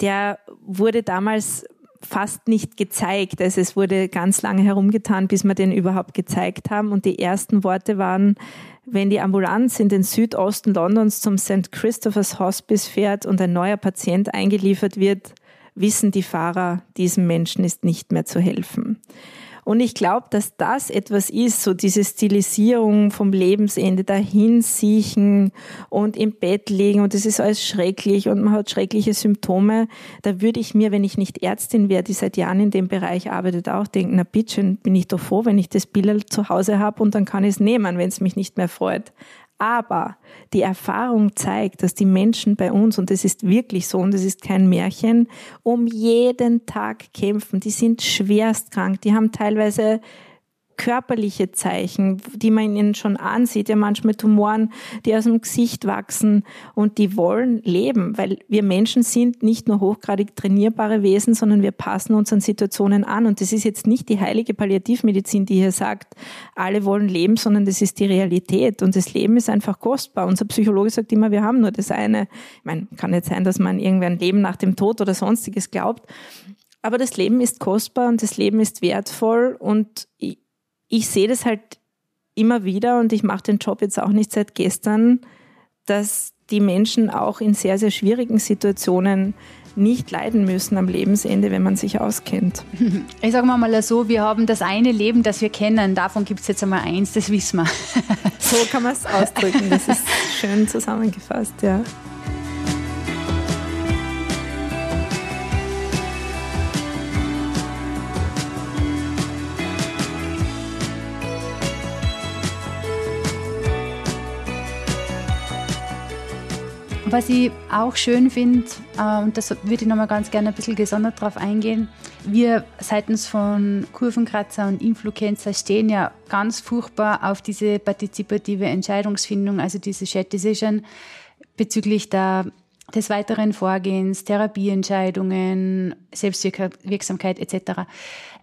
[SPEAKER 2] Der wurde damals fast nicht gezeigt. Also es wurde ganz lange herumgetan, bis wir den überhaupt gezeigt haben. Und die ersten Worte waren, wenn die Ambulanz in den Südosten Londons zum St. Christopher's Hospice fährt und ein neuer Patient eingeliefert wird, wissen die Fahrer, diesem Menschen ist nicht mehr zu helfen. Und ich glaube, dass das etwas ist, so diese Stilisierung vom Lebensende, dahin siechen und im Bett liegen und es ist alles schrecklich und man hat schreckliche Symptome. Da würde ich mir, wenn ich nicht Ärztin wäre, die seit Jahren in dem Bereich arbeitet, auch denken, na bitte, bin ich doch froh, wenn ich das Bild zu Hause habe und dann kann ich es nehmen, wenn es mich nicht mehr freut. Aber die Erfahrung zeigt, dass die Menschen bei uns, und das ist wirklich so, und das ist kein Märchen, um jeden Tag kämpfen. Die sind schwerst krank. Die haben teilweise körperliche Zeichen, die man ihnen schon ansieht, ja manchmal Tumoren, die aus dem Gesicht wachsen und die wollen leben, weil wir Menschen sind nicht nur hochgradig trainierbare Wesen, sondern wir passen uns an Situationen an und das ist jetzt nicht die heilige Palliativmedizin, die hier sagt, alle wollen leben, sondern das ist die Realität und das Leben ist einfach kostbar. Unser Psychologe sagt immer, wir haben nur das eine. Ich meine, kann nicht sein, dass man irgendwie ein Leben nach dem Tod oder sonstiges glaubt, aber das Leben ist kostbar und das Leben ist wertvoll und ich sehe das halt immer wieder und ich mache den Job jetzt auch nicht seit gestern, dass die Menschen auch in sehr, sehr schwierigen Situationen nicht leiden müssen am Lebensende, wenn man sich auskennt.
[SPEAKER 1] Ich sage mal so, wir haben das eine Leben, das wir kennen. Davon gibt es jetzt einmal eins, das wissen wir.
[SPEAKER 2] So kann man es ausdrücken. Das ist schön zusammengefasst, ja.
[SPEAKER 1] Was ich auch schön finde, äh, und das würde ich nochmal ganz gerne ein bisschen gesondert darauf eingehen, wir seitens von Kurvenkratzer und Influencer stehen ja ganz furchtbar auf diese partizipative Entscheidungsfindung, also diese Shared Decision bezüglich der, des weiteren Vorgehens, Therapieentscheidungen, Selbstwirksamkeit etc.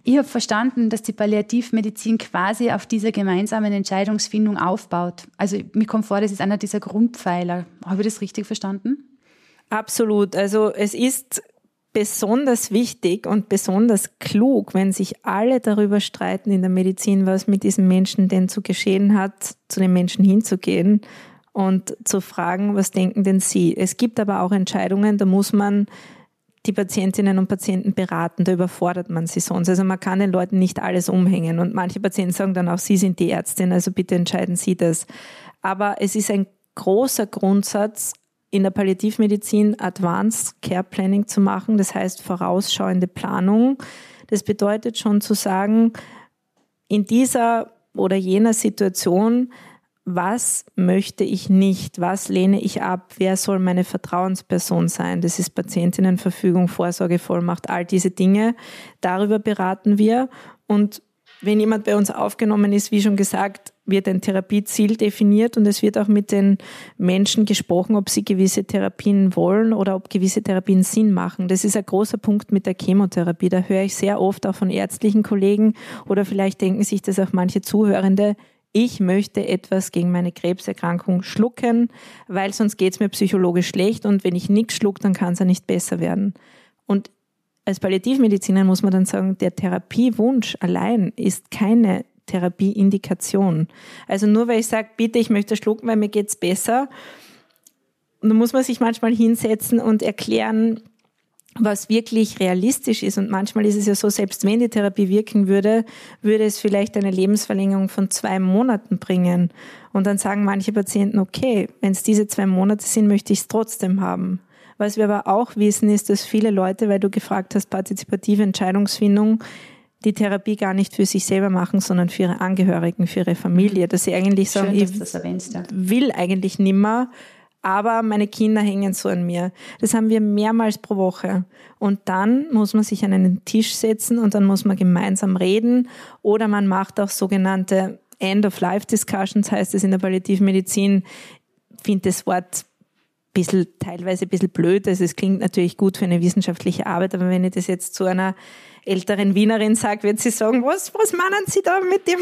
[SPEAKER 1] Ich habe verstanden, dass die Palliativmedizin quasi auf dieser gemeinsamen Entscheidungsfindung aufbaut. Also mir kommt vor, das ist einer dieser Grundpfeiler. Habe ich das richtig verstanden?
[SPEAKER 2] Absolut. Also es ist besonders wichtig und besonders klug, wenn sich alle darüber streiten in der Medizin, was mit diesem Menschen denn zu geschehen hat, zu dem Menschen hinzugehen und zu fragen, was denken denn Sie? Es gibt aber auch Entscheidungen, da muss man die Patientinnen und Patienten beraten, da überfordert man sie sonst. Also man kann den Leuten nicht alles umhängen und manche Patienten sagen dann auch, Sie sind die Ärztin, also bitte entscheiden Sie das. Aber es ist ein großer Grundsatz, in der Palliativmedizin Advanced Care Planning zu machen, das heißt vorausschauende Planung. Das bedeutet schon zu sagen, in dieser oder jener Situation was möchte ich nicht, was lehne ich ab, wer soll meine Vertrauensperson sein. Das ist Patientinnenverfügung, Vorsorgevollmacht, all diese Dinge. Darüber beraten wir. Und wenn jemand bei uns aufgenommen ist, wie schon gesagt, wird ein Therapieziel definiert und es wird auch mit den Menschen gesprochen, ob sie gewisse Therapien wollen oder ob gewisse Therapien Sinn machen. Das ist ein großer Punkt mit der Chemotherapie. Da höre ich sehr oft auch von ärztlichen Kollegen oder vielleicht denken sich das auch manche Zuhörende, ich möchte etwas gegen meine Krebserkrankung schlucken, weil sonst geht es mir psychologisch schlecht und wenn ich nichts schluck, dann kann es ja nicht besser werden. Und als Palliativmediziner muss man dann sagen, der Therapiewunsch allein ist keine Therapieindikation. Also nur weil ich sage, bitte, ich möchte schlucken, weil mir geht's besser, dann muss man sich manchmal hinsetzen und erklären, was wirklich realistisch ist. Und manchmal ist es ja so, selbst wenn die Therapie wirken würde, würde es vielleicht eine Lebensverlängerung von zwei Monaten bringen. Und dann sagen manche Patienten, okay, wenn es diese zwei Monate sind, möchte ich es trotzdem haben. Was wir aber auch wissen, ist, dass viele Leute, weil du gefragt hast, partizipative Entscheidungsfindung, die Therapie gar nicht für sich selber machen, sondern für ihre Angehörigen, für ihre Familie, dass sie eigentlich sagen, Schön, ich erwähnst, ja. will eigentlich nimmer, aber meine Kinder hängen so an mir. Das haben wir mehrmals pro Woche. Und dann muss man sich an einen Tisch setzen und dann muss man gemeinsam reden oder man macht auch sogenannte End-of-Life-Discussions, heißt es in der Palliativmedizin. Ich finde das Wort bisschen, teilweise ein bisschen blöd. Also es klingt natürlich gut für eine wissenschaftliche Arbeit, aber wenn ich das jetzt zu einer älteren Wienerin sage, wird sie sagen, was, was meinen Sie da mit dem?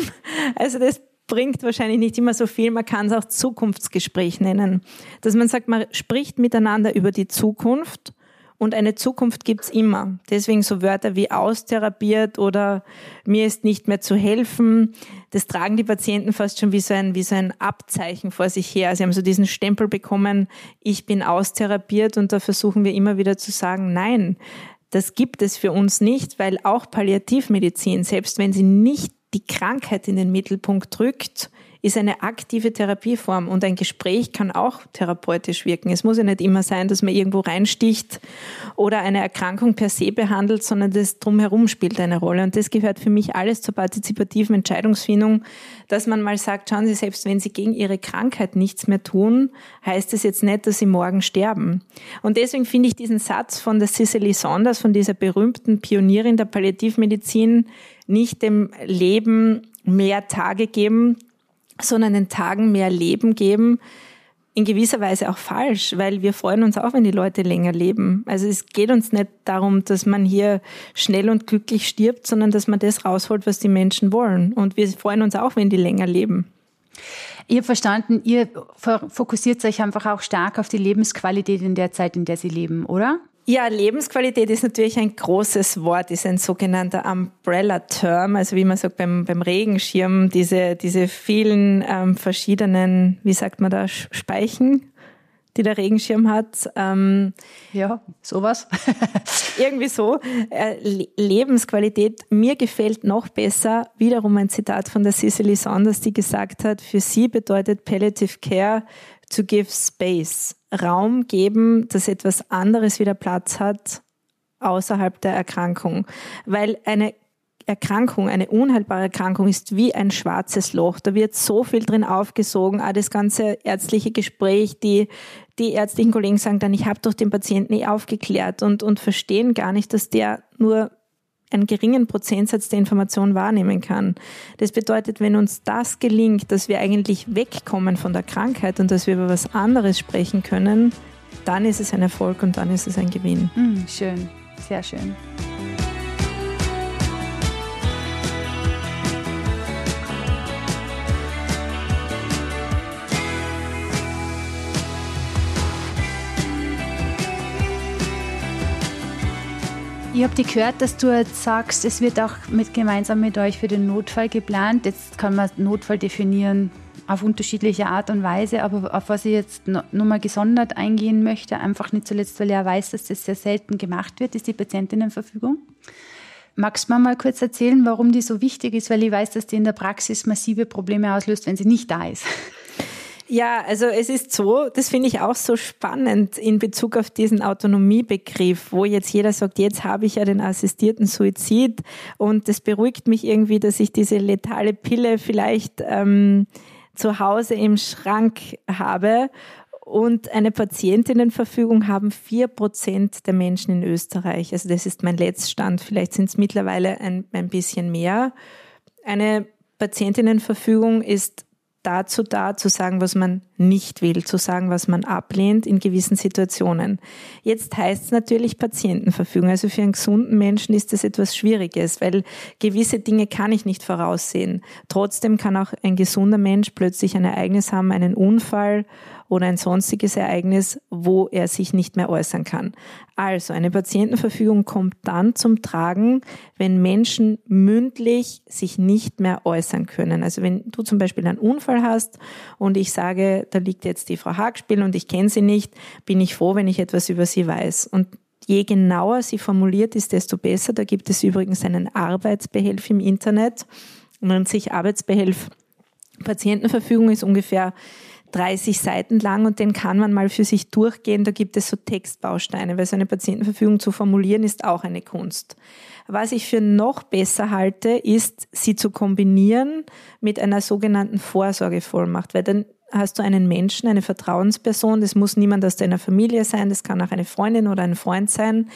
[SPEAKER 2] Also das bringt wahrscheinlich nicht immer so viel. Man kann es auch Zukunftsgespräch nennen. Dass man sagt, man spricht miteinander über die Zukunft und eine Zukunft gibt's immer. Deswegen so Wörter wie austherapiert oder mir ist nicht mehr zu helfen. Das tragen die Patienten fast schon wie so ein, wie so ein Abzeichen vor sich her. Sie haben so diesen Stempel bekommen, ich bin austherapiert und da versuchen wir immer wieder zu sagen, nein, das gibt es für uns nicht, weil auch Palliativmedizin, selbst wenn sie nicht die Krankheit in den Mittelpunkt drückt, ist eine aktive Therapieform und ein Gespräch kann auch therapeutisch wirken. Es muss ja nicht immer sein, dass man irgendwo reinsticht oder eine Erkrankung per se behandelt, sondern das drumherum spielt eine Rolle. Und das gehört für mich alles zur partizipativen Entscheidungsfindung, dass man mal sagt, schauen Sie, selbst wenn Sie gegen Ihre Krankheit nichts mehr tun, heißt es jetzt nicht, dass Sie morgen sterben. Und deswegen finde ich diesen Satz von der Cicely Saunders, von dieser berühmten Pionierin der Palliativmedizin, nicht dem Leben mehr Tage geben, sondern den Tagen mehr Leben geben, in gewisser Weise auch falsch, weil wir freuen uns auch, wenn die Leute länger leben. Also es geht uns nicht darum, dass man hier schnell und glücklich stirbt, sondern dass man das rausholt, was die Menschen wollen. Und wir freuen uns auch, wenn die länger leben.
[SPEAKER 1] Habe verstanden, ihr fokussiert euch einfach auch stark auf die Lebensqualität in der Zeit, in der sie leben, oder?
[SPEAKER 2] Ja, Lebensqualität ist natürlich ein großes Wort, ist ein sogenannter Umbrella-Term, also wie man sagt beim, beim Regenschirm, diese, diese vielen ähm, verschiedenen, wie sagt man da, Speichen, die der Regenschirm hat.
[SPEAKER 1] Ähm, ja, sowas.
[SPEAKER 2] irgendwie so. Äh, Lebensqualität. Mir gefällt noch besser wiederum ein Zitat von der Cicely Saunders, die gesagt hat, für sie bedeutet Palliative Care to give space. Raum geben, dass etwas anderes wieder Platz hat außerhalb der Erkrankung. Weil eine Erkrankung, eine unheilbare Erkrankung ist wie ein schwarzes Loch. Da wird so viel drin aufgesogen, auch das ganze ärztliche Gespräch, die, die ärztlichen Kollegen sagen dann, ich habe doch den Patienten eh aufgeklärt und, und verstehen gar nicht, dass der nur einen geringen Prozentsatz der Information wahrnehmen kann. Das bedeutet, wenn uns das gelingt, dass wir eigentlich wegkommen von der Krankheit und dass wir über was anderes sprechen können, dann ist es ein Erfolg und dann ist es ein Gewinn.
[SPEAKER 1] Mm, schön, sehr schön. Ich habe gehört, dass du jetzt sagst, es wird auch mit, gemeinsam mit euch für den Notfall geplant. Jetzt kann man Notfall definieren auf unterschiedliche Art und Weise, aber auf was ich jetzt nochmal gesondert eingehen möchte, einfach nicht zuletzt, weil er weiß, dass das sehr selten gemacht wird, ist die Patientinnenverfügung. Magst du mir mal kurz erzählen, warum die so wichtig ist? Weil ich weiß, dass die in der Praxis massive Probleme auslöst, wenn sie nicht da ist.
[SPEAKER 2] Ja, also es ist so, das finde ich auch so spannend in Bezug auf diesen Autonomiebegriff, wo jetzt jeder sagt, jetzt habe ich ja den assistierten Suizid und das beruhigt mich irgendwie, dass ich diese letale Pille vielleicht ähm, zu Hause im Schrank habe. Und eine Patientinnenverfügung haben vier Prozent der Menschen in Österreich. Also das ist mein Letztstand. Vielleicht sind es mittlerweile ein, ein bisschen mehr. Eine Patientinnenverfügung ist dazu da, zu sagen, was man nicht will, zu sagen, was man ablehnt in gewissen Situationen. Jetzt heißt es natürlich Patientenverfügung. Also für einen gesunden Menschen ist das etwas Schwieriges, weil gewisse Dinge kann ich nicht voraussehen. Trotzdem kann auch ein gesunder Mensch plötzlich ein Ereignis haben, einen Unfall oder ein sonstiges Ereignis, wo er sich nicht mehr äußern kann. Also eine Patientenverfügung kommt dann zum Tragen, wenn Menschen mündlich sich nicht mehr äußern können. Also wenn du zum Beispiel einen Unfall hast und ich sage, da liegt jetzt die Frau Hagspiel und ich kenne sie nicht, bin ich froh, wenn ich etwas über sie weiß. Und je genauer sie formuliert ist, desto besser. Da gibt es übrigens einen Arbeitsbehelf im Internet. Und sich Arbeitsbehelf Patientenverfügung ist ungefähr 30 Seiten lang und den kann man mal für sich durchgehen. Da gibt es so Textbausteine, weil so eine Patientenverfügung zu formulieren ist auch eine Kunst. Was ich für noch besser halte, ist, sie zu kombinieren mit einer sogenannten Vorsorgevollmacht, weil dann hast du einen Menschen, eine Vertrauensperson, das muss niemand aus deiner Familie sein, das kann auch eine Freundin oder ein Freund sein,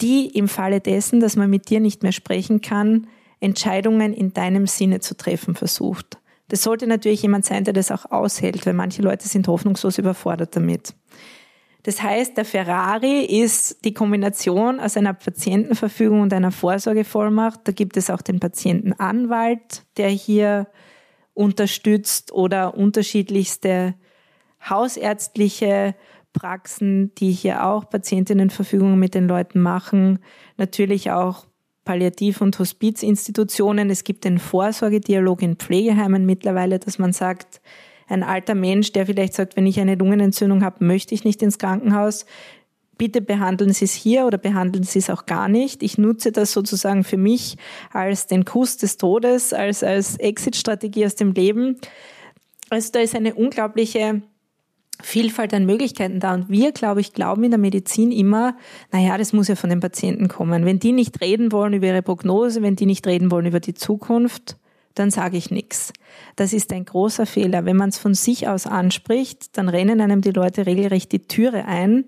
[SPEAKER 2] die im Falle dessen, dass man mit dir nicht mehr sprechen kann, Entscheidungen in deinem Sinne zu treffen versucht. Das sollte natürlich jemand sein, der das auch aushält, weil manche Leute sind hoffnungslos überfordert damit. Das heißt, der Ferrari ist die Kombination aus einer Patientenverfügung und einer Vorsorgevollmacht. Da gibt es auch den Patientenanwalt, der hier unterstützt oder unterschiedlichste hausärztliche Praxen, die hier auch Patientinnenverfügungen mit den Leuten machen. Natürlich auch Palliativ- und Hospizinstitutionen. Es gibt den Vorsorgedialog in Pflegeheimen mittlerweile, dass man sagt, ein alter Mensch, der vielleicht sagt, wenn ich eine Lungenentzündung habe, möchte ich nicht ins Krankenhaus. Bitte behandeln Sie es hier oder behandeln Sie es auch gar nicht. Ich nutze das sozusagen für mich als den Kuss des Todes, als, als Exit-Strategie aus dem Leben. Also da ist eine unglaubliche Vielfalt an Möglichkeiten da. Und wir, glaube ich, glauben in der Medizin immer, naja, das muss ja von den Patienten kommen. Wenn die nicht reden wollen über ihre Prognose, wenn die nicht reden wollen über die Zukunft, dann sage ich nichts. Das ist ein großer Fehler. Wenn man es von sich aus anspricht, dann rennen einem die Leute regelrecht die Türe ein,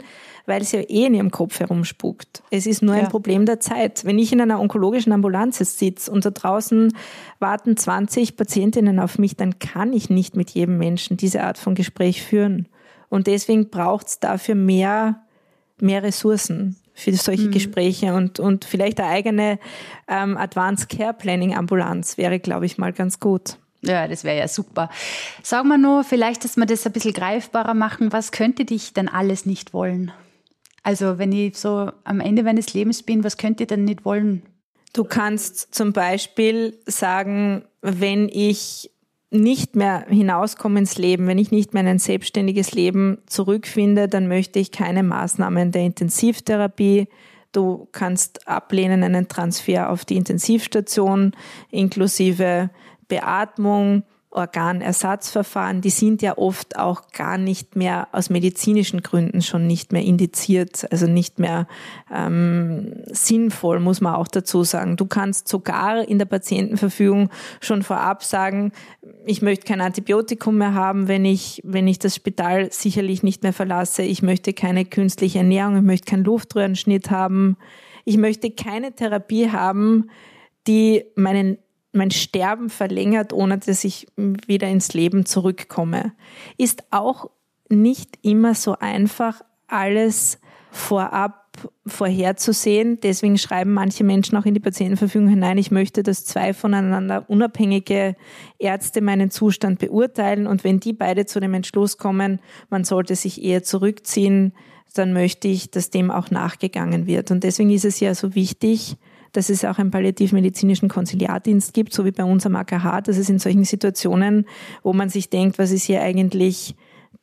[SPEAKER 2] weil es ja eh in ihrem Kopf herumspuckt. Es ist nur ja. ein Problem der Zeit. Wenn ich in einer onkologischen Ambulanz sitze und da draußen warten 20 Patientinnen auf mich, dann kann ich nicht mit jedem Menschen diese Art von Gespräch führen. Und deswegen braucht es dafür mehr, mehr Ressourcen für solche mhm. Gespräche und, und vielleicht eine eigene ähm, Advanced Care Planning Ambulanz wäre, glaube ich, mal ganz gut.
[SPEAKER 1] Ja, das wäre ja super. Sag mal nur, vielleicht, dass wir das ein bisschen greifbarer machen. Was könnte dich denn alles nicht wollen? Also, wenn ich so am Ende meines Lebens bin, was könnte ich denn nicht wollen?
[SPEAKER 2] Du kannst zum Beispiel sagen, wenn ich nicht mehr hinauskomme ins Leben, wenn ich nicht mehr in ein selbstständiges Leben zurückfinde, dann möchte ich keine Maßnahmen der Intensivtherapie. Du kannst ablehnen einen Transfer auf die Intensivstation inklusive Beatmung Organersatzverfahren, die sind ja oft auch gar nicht mehr aus medizinischen Gründen schon nicht mehr indiziert, also nicht mehr ähm, sinnvoll, muss man auch dazu sagen. Du kannst sogar in der Patientenverfügung schon vorab sagen, ich möchte kein Antibiotikum mehr haben, wenn ich, wenn ich das Spital sicherlich nicht mehr verlasse. Ich möchte keine künstliche Ernährung, ich möchte keinen Luftröhrenschnitt haben. Ich möchte keine Therapie haben, die meinen mein Sterben verlängert, ohne dass ich wieder ins Leben zurückkomme. Ist auch nicht immer so einfach, alles vorab vorherzusehen. Deswegen schreiben manche Menschen auch in die Patientenverfügung hinein, ich möchte, dass zwei voneinander unabhängige Ärzte meinen Zustand beurteilen und wenn die beide zu dem Entschluss kommen, man sollte sich eher zurückziehen, dann möchte ich, dass dem auch nachgegangen wird. Und deswegen ist es ja so wichtig, dass es auch einen palliativmedizinischen Konziliardienst gibt, so wie bei uns am AKH, dass es in solchen Situationen, wo man sich denkt, was ist hier eigentlich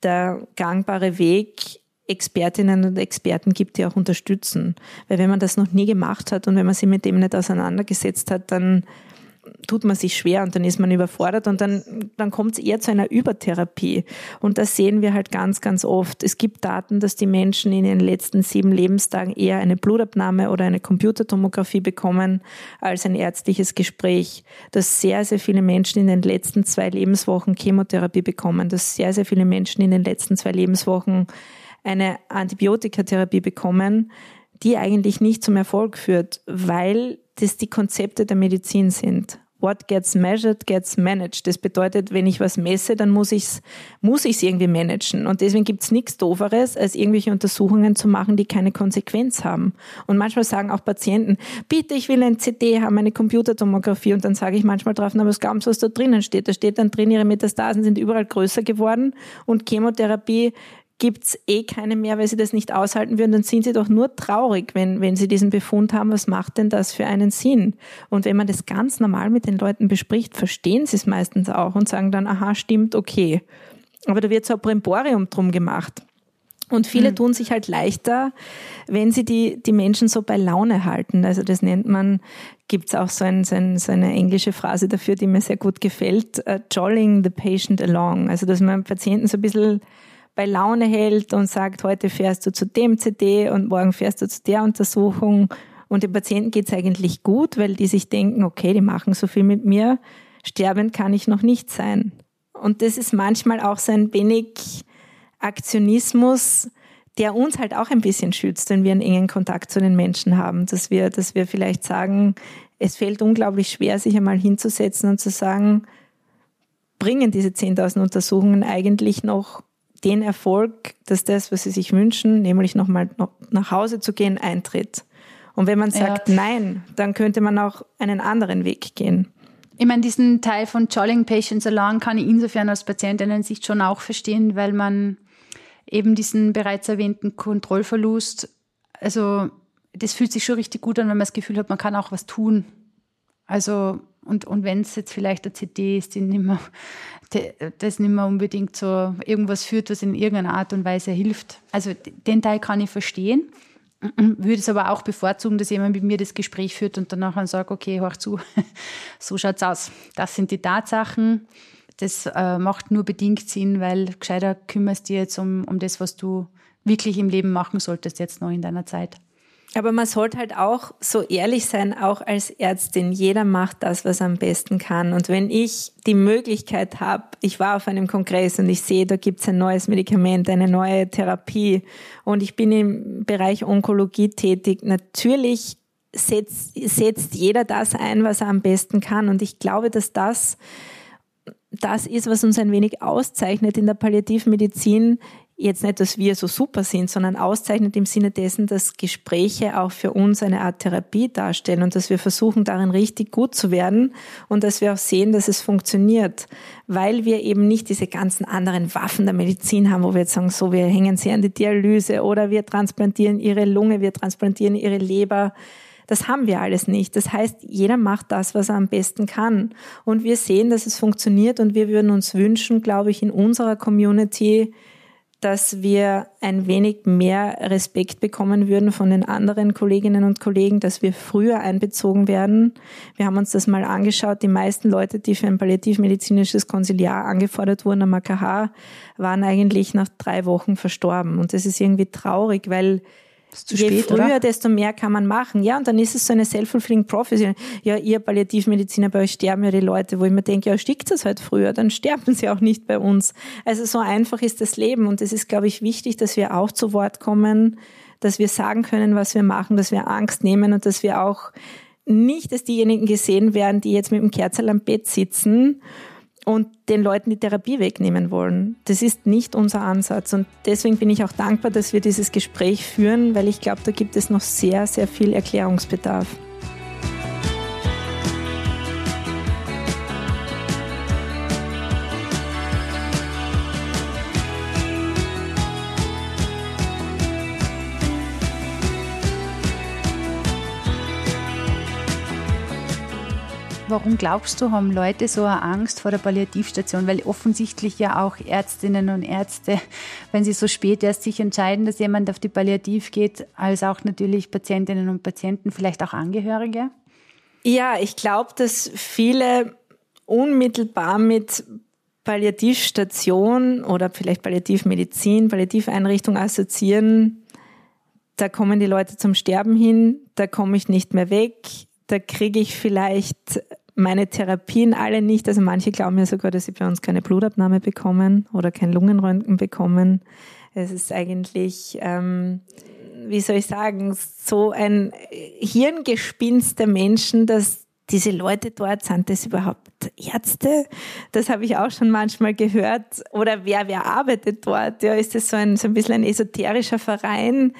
[SPEAKER 2] der gangbare Weg, Expertinnen und Experten gibt, die auch unterstützen. Weil wenn man das noch nie gemacht hat und wenn man sich mit dem nicht auseinandergesetzt hat, dann tut man sich schwer und dann ist man überfordert und dann, dann kommt es eher zu einer Übertherapie. Und das sehen wir halt ganz, ganz oft. Es gibt Daten, dass die Menschen in den letzten sieben Lebenstagen eher eine Blutabnahme oder eine Computertomographie bekommen als ein ärztliches Gespräch. Dass sehr, sehr viele Menschen in den letzten zwei Lebenswochen Chemotherapie bekommen. Dass sehr, sehr viele Menschen in den letzten zwei Lebenswochen eine Antibiotikatherapie bekommen, die eigentlich nicht zum Erfolg führt, weil das die Konzepte der Medizin sind what gets measured gets managed. Das bedeutet, wenn ich was messe, dann muss ich es muss ich's irgendwie managen. Und deswegen gibt's nichts Doferes, als irgendwelche Untersuchungen zu machen, die keine Konsequenz haben. Und manchmal sagen auch Patienten, bitte, ich will ein CD haben, eine Computertomographie. Und dann sage ich manchmal drauf, na, was glauben Sie, was da drinnen steht? Da steht dann drin, Ihre Metastasen sind überall größer geworden und Chemotherapie gibt's eh keine mehr, weil sie das nicht aushalten würden, dann sind sie doch nur traurig, wenn, wenn sie diesen Befund haben. Was macht denn das für einen Sinn? Und wenn man das ganz normal mit den Leuten bespricht, verstehen sie es meistens auch und sagen dann, aha, stimmt, okay. Aber da wird so ein Bremborium drum gemacht. Und viele mhm. tun sich halt leichter, wenn sie die, die Menschen so bei Laune halten. Also das nennt man, gibt's auch so, ein, so, ein, so eine englische Phrase dafür, die mir sehr gut gefällt, uh, jolling the patient along. Also dass man Patienten so ein bisschen bei Laune hält und sagt, heute fährst du zu dem CD und morgen fährst du zu der Untersuchung. Und den Patienten geht's eigentlich gut, weil die sich denken, okay, die machen so viel mit mir, sterbend kann ich noch nicht sein. Und das ist manchmal auch so ein wenig Aktionismus, der uns halt auch ein bisschen schützt, wenn wir einen engen Kontakt zu den Menschen haben, dass wir, dass wir vielleicht sagen, es fällt unglaublich schwer, sich einmal hinzusetzen und zu sagen, bringen diese 10.000 Untersuchungen eigentlich noch den Erfolg, dass das, was sie sich wünschen, nämlich nochmal nach Hause zu gehen, eintritt. Und wenn man sagt ja. nein, dann könnte man auch einen anderen Weg gehen.
[SPEAKER 1] Ich meine, diesen Teil von Jolling Patients Along kann ich insofern aus Patientinnen-Sicht schon auch verstehen, weil man eben diesen bereits erwähnten Kontrollverlust, also das fühlt sich schon richtig gut an, wenn man das Gefühl hat, man kann auch was tun. Also, und, und wenn es jetzt vielleicht eine CD ist, die nicht mehr das nicht mehr unbedingt so irgendwas führt, was in irgendeiner Art und Weise hilft. Also den Teil kann ich verstehen, würde es aber auch bevorzugen, dass jemand mit mir das Gespräch führt und danach sagt, okay, hör zu, so schaut's aus. Das sind die Tatsachen. Das äh, macht nur bedingt Sinn, weil gescheiter kümmerst du dich jetzt um, um das, was du wirklich im Leben machen solltest jetzt noch in deiner Zeit.
[SPEAKER 2] Aber man sollte halt auch so ehrlich sein, auch als Ärztin. Jeder macht das, was er am besten kann. Und wenn ich die Möglichkeit habe, ich war auf einem Kongress und ich sehe, da gibt's ein neues Medikament, eine neue Therapie und ich bin im Bereich Onkologie tätig, natürlich setzt, setzt jeder das ein, was er am besten kann. Und ich glaube, dass das das ist, was uns ein wenig auszeichnet in der Palliativmedizin, jetzt nicht, dass wir so super sind, sondern auszeichnet im Sinne dessen, dass Gespräche auch für uns eine Art Therapie darstellen und dass wir versuchen, darin richtig gut zu werden und dass wir auch sehen, dass es funktioniert, weil wir eben nicht diese ganzen anderen Waffen der Medizin haben, wo wir jetzt sagen, so, wir hängen sie an die Dialyse oder wir transplantieren ihre Lunge, wir transplantieren ihre Leber. Das haben wir alles nicht. Das heißt, jeder macht das, was er am besten kann. Und wir sehen, dass es funktioniert und wir würden uns wünschen, glaube ich, in unserer Community, dass wir ein wenig mehr Respekt bekommen würden von den anderen Kolleginnen und Kollegen, dass wir früher einbezogen werden. Wir haben uns das mal angeschaut. Die meisten Leute, die für ein palliativmedizinisches Konsiliar angefordert wurden am AKH, waren eigentlich nach drei Wochen verstorben. Und das ist irgendwie traurig, weil Je spät, früher, oder? desto mehr kann man machen. Ja, und dann ist es so eine self-fulfilling prophecy. Ja, ihr Palliativmediziner, bei euch sterben ja die Leute, wo ich mir denke, ja, stickt es halt früher, dann sterben sie auch nicht bei uns. Also so einfach ist das Leben und es ist, glaube ich, wichtig, dass wir auch zu Wort kommen, dass wir sagen können, was wir machen, dass wir Angst nehmen und dass wir auch nicht als diejenigen gesehen werden, die jetzt mit dem Kerzerl am Bett sitzen und den Leuten die Therapie wegnehmen wollen. Das ist nicht unser Ansatz. Und deswegen bin ich auch dankbar, dass wir dieses Gespräch führen, weil ich glaube, da gibt es noch sehr, sehr viel Erklärungsbedarf.
[SPEAKER 1] Warum glaubst du, haben Leute so eine Angst vor der Palliativstation? Weil offensichtlich ja auch Ärztinnen und Ärzte, wenn sie so spät erst sich entscheiden, dass jemand auf die Palliativ geht, als auch natürlich Patientinnen und Patienten, vielleicht auch Angehörige?
[SPEAKER 2] Ja, ich glaube, dass viele unmittelbar mit Palliativstation oder vielleicht Palliativmedizin, Palliativeinrichtung assoziieren, da kommen die Leute zum Sterben hin, da komme ich nicht mehr weg, da kriege ich vielleicht meine Therapien alle nicht. Also manche glauben ja sogar, dass sie bei uns keine Blutabnahme bekommen oder kein Lungenröntgen bekommen. Es ist eigentlich, ähm, wie soll ich sagen, so ein Hirngespinst der Menschen, dass diese Leute dort, sind das überhaupt Ärzte? Das habe ich auch schon manchmal gehört. Oder wer, wer arbeitet dort? Ja, ist das so ein, so ein bisschen ein esoterischer Verein?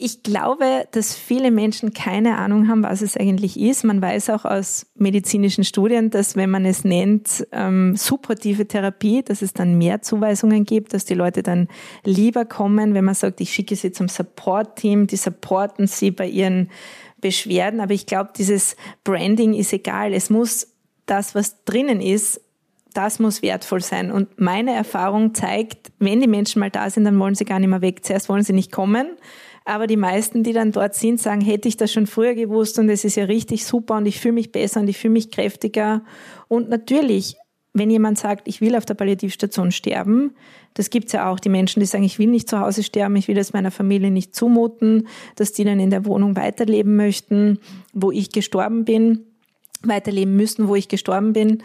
[SPEAKER 2] Ich glaube, dass viele Menschen keine Ahnung haben, was es eigentlich ist. Man weiß auch aus medizinischen Studien, dass wenn man es nennt ähm, supportive Therapie, dass es dann mehr Zuweisungen gibt, dass die Leute dann lieber kommen, wenn man sagt, ich schicke sie zum Support-Team, die supporten sie bei ihren Beschwerden. Aber ich glaube, dieses Branding ist egal. Es muss das, was drinnen ist, das muss wertvoll sein. Und meine Erfahrung zeigt, wenn die Menschen mal da sind, dann wollen sie gar nicht mehr weg. Zuerst wollen sie nicht kommen aber die meisten, die dann dort sind, sagen, hätte ich das schon früher gewusst und es ist ja richtig super und ich fühle mich besser und ich fühle mich kräftiger. Und natürlich, wenn jemand sagt, ich will auf der Palliativstation sterben, das gibt's ja auch, die Menschen, die sagen, ich will nicht zu Hause sterben, ich will es meiner Familie nicht zumuten, dass die dann in der Wohnung weiterleben möchten, wo ich gestorben bin, weiterleben müssen, wo ich gestorben bin,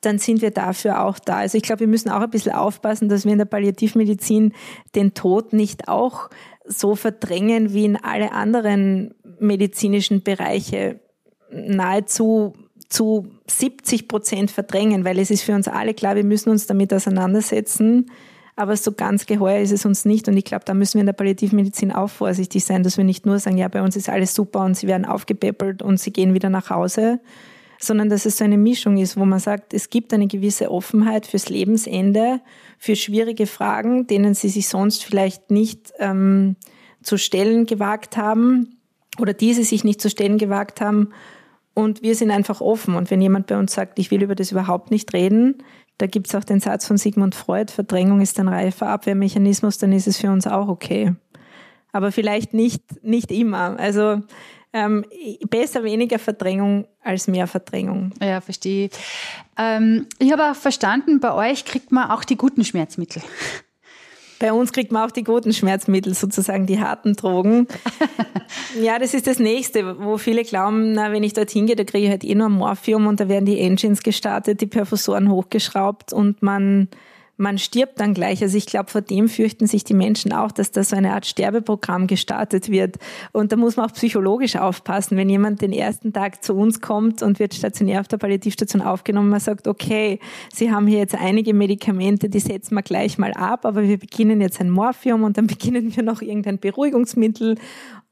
[SPEAKER 2] dann sind wir dafür auch da. Also ich glaube, wir müssen auch ein bisschen aufpassen, dass wir in der Palliativmedizin den Tod nicht auch so verdrängen wie in alle anderen medizinischen Bereiche nahezu zu 70 Prozent verdrängen, weil es ist für uns alle klar, wir müssen uns damit auseinandersetzen. Aber so ganz geheuer ist es uns nicht. Und ich glaube, da müssen wir in der Palliativmedizin auch vorsichtig sein, dass wir nicht nur sagen, ja, bei uns ist alles super und sie werden aufgepäppelt und sie gehen wieder nach Hause, sondern dass es so eine Mischung ist, wo man sagt, es gibt eine gewisse Offenheit fürs Lebensende, für schwierige Fragen, denen sie sich sonst vielleicht nicht ähm, zu stellen gewagt haben oder diese sich nicht zu stellen gewagt haben. Und wir sind einfach offen. Und wenn jemand bei uns sagt, ich will über das überhaupt nicht reden, da gibt es auch den Satz von Sigmund Freud, Verdrängung ist ein reifer Abwehrmechanismus, dann ist es für uns auch okay. Aber vielleicht nicht, nicht immer. Also ähm, besser weniger Verdrängung als mehr Verdrängung.
[SPEAKER 1] Ja, verstehe. Ähm, ich habe auch verstanden, bei euch kriegt man auch die guten Schmerzmittel.
[SPEAKER 2] Bei uns kriegt man auch die guten Schmerzmittel, sozusagen die harten Drogen. ja, das ist das Nächste, wo viele glauben, na, wenn ich dorthin gehe, da kriege ich halt eh nur Morphium und da werden die Engines gestartet, die Perfusoren hochgeschraubt und man man stirbt dann gleich. Also ich glaube, vor dem fürchten sich die Menschen auch, dass da so eine Art Sterbeprogramm gestartet wird. Und da muss man auch psychologisch aufpassen, wenn jemand den ersten Tag zu uns kommt und wird stationär auf der Palliativstation aufgenommen, man sagt, okay, Sie haben hier jetzt einige Medikamente, die setzen wir gleich mal ab, aber wir beginnen jetzt ein Morphium und dann beginnen wir noch irgendein Beruhigungsmittel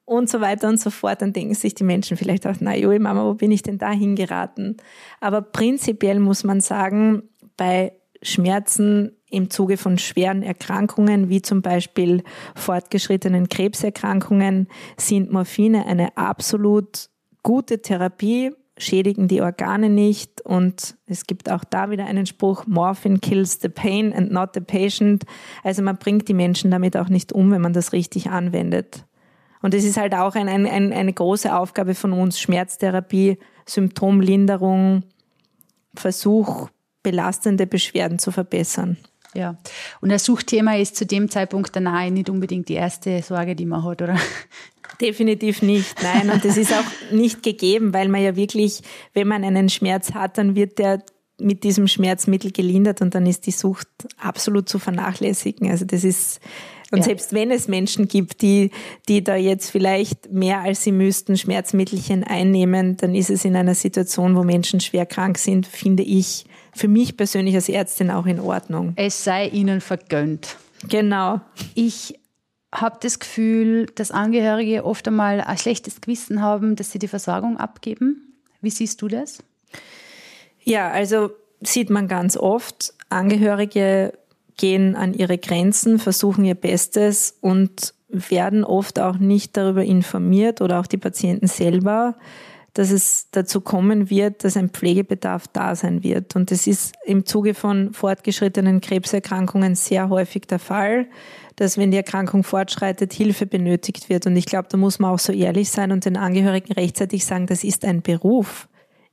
[SPEAKER 2] und so weiter und so fort, dann denken sich die Menschen vielleicht auch, na jo, Mama, wo bin ich denn da hingeraten? Aber prinzipiell muss man sagen, bei Schmerzen im Zuge von schweren Erkrankungen, wie zum Beispiel fortgeschrittenen Krebserkrankungen, sind Morphine eine absolut gute Therapie, schädigen die Organe nicht und es gibt auch da wieder einen Spruch, Morphine kills the pain and not the patient. Also man bringt die Menschen damit auch nicht um, wenn man das richtig anwendet. Und es ist halt auch ein, ein, eine große Aufgabe von uns, Schmerztherapie, Symptomlinderung, Versuch, belastende Beschwerden zu verbessern.
[SPEAKER 1] Ja, und das Suchthema ist zu dem Zeitpunkt Nahe nicht unbedingt die erste Sorge, die man hat, oder?
[SPEAKER 2] Definitiv nicht, nein. Und das ist auch nicht gegeben, weil man ja wirklich, wenn man einen Schmerz hat, dann wird der mit diesem Schmerzmittel gelindert und dann ist die Sucht absolut zu vernachlässigen. Also das ist, und ja. selbst wenn es Menschen gibt, die, die da jetzt vielleicht mehr als sie müssten Schmerzmittelchen einnehmen, dann ist es in einer Situation, wo Menschen schwer krank sind, finde ich, für mich persönlich als Ärztin auch in Ordnung.
[SPEAKER 1] Es sei ihnen vergönnt.
[SPEAKER 2] Genau.
[SPEAKER 1] Ich habe das Gefühl, dass Angehörige oft einmal ein schlechtes Gewissen haben, dass sie die Versorgung abgeben. Wie siehst du das?
[SPEAKER 2] Ja, also sieht man ganz oft. Angehörige gehen an ihre Grenzen, versuchen ihr Bestes und werden oft auch nicht darüber informiert oder auch die Patienten selber, dass es dazu kommen wird, dass ein Pflegebedarf da sein wird. Und das ist im Zuge von fortgeschrittenen Krebserkrankungen sehr häufig der Fall, dass wenn die Erkrankung fortschreitet, Hilfe benötigt wird. Und ich glaube, da muss man auch so ehrlich sein und den Angehörigen rechtzeitig sagen, das ist ein Beruf.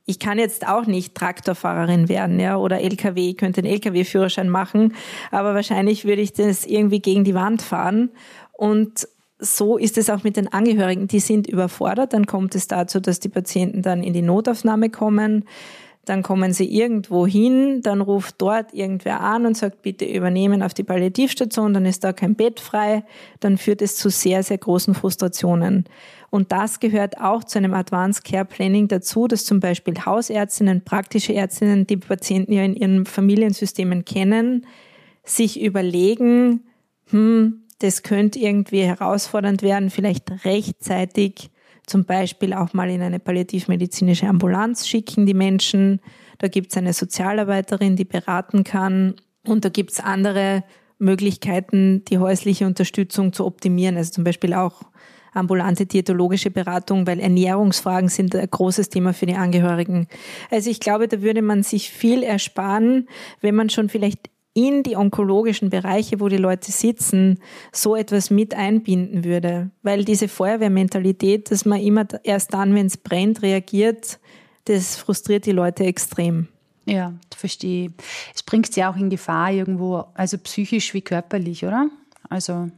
[SPEAKER 2] Ich kann jetzt auch nicht Traktorfahrerin werden, ja, oder LKW, ich könnte einen LKW-Führerschein machen, aber wahrscheinlich würde ich das irgendwie gegen die Wand fahren. Und so ist es auch mit den Angehörigen. Die sind überfordert. Dann kommt es dazu, dass die Patienten dann in die Notaufnahme kommen. Dann kommen sie irgendwo hin, dann ruft dort irgendwer an und sagt, bitte übernehmen auf die Palliativstation, dann ist da kein Bett frei, dann führt es zu sehr, sehr großen Frustrationen. Und das gehört auch zu einem Advanced Care Planning dazu, dass zum Beispiel Hausärztinnen, praktische Ärztinnen, die Patienten ja in ihren Familiensystemen kennen, sich überlegen, hm, das könnte irgendwie herausfordernd werden, vielleicht rechtzeitig zum Beispiel auch mal in eine palliativmedizinische Ambulanz schicken, die Menschen. Da gibt es eine Sozialarbeiterin, die beraten kann. Und da gibt es andere Möglichkeiten, die häusliche Unterstützung zu optimieren. Also zum Beispiel auch ambulante diätologische Beratung, weil Ernährungsfragen sind ein großes Thema für die Angehörigen. Also ich glaube, da würde man sich viel ersparen, wenn man schon vielleicht in die onkologischen Bereiche, wo die Leute sitzen, so etwas mit einbinden würde. Weil diese Feuerwehrmentalität, dass man immer erst dann, wenn es brennt, reagiert, das frustriert die Leute extrem.
[SPEAKER 1] Ja, verstehe. Es bringt sie auch in Gefahr irgendwo, also psychisch wie körperlich, oder? Also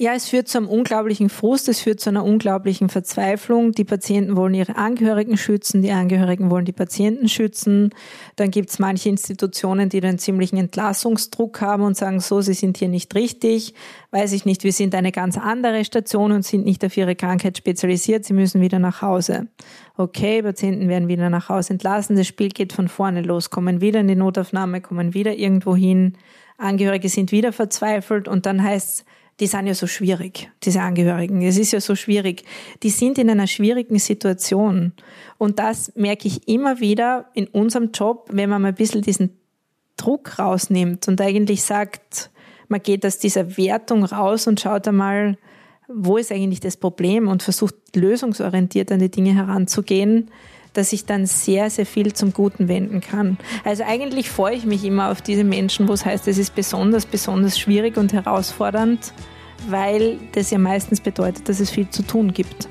[SPEAKER 2] ja, es führt zu einem unglaublichen Frust, es führt zu einer unglaublichen Verzweiflung. Die Patienten wollen ihre Angehörigen schützen, die Angehörigen wollen die Patienten schützen. Dann gibt es manche Institutionen, die dann ziemlichen Entlassungsdruck haben und sagen, so, sie sind hier nicht richtig, weiß ich nicht, wir sind eine ganz andere Station und sind nicht auf ihre Krankheit spezialisiert, sie müssen wieder nach Hause. Okay, Patienten werden wieder nach Hause entlassen, das Spiel geht von vorne los, kommen wieder in die Notaufnahme, kommen wieder irgendwo hin, Angehörige sind wieder verzweifelt und dann heißt es, die sind ja so schwierig, diese Angehörigen. Es ist ja so schwierig. Die sind in einer schwierigen Situation. Und das merke ich immer wieder in unserem Job, wenn man mal ein bisschen diesen Druck rausnimmt und eigentlich sagt, man geht aus dieser Wertung raus und schaut einmal, wo ist eigentlich das Problem und versucht lösungsorientiert an die Dinge heranzugehen, dass ich dann sehr, sehr viel zum Guten wenden kann. Also eigentlich freue ich mich immer auf diese Menschen, wo es heißt, es ist besonders, besonders schwierig und herausfordernd, weil das ja meistens bedeutet, dass es viel zu tun gibt.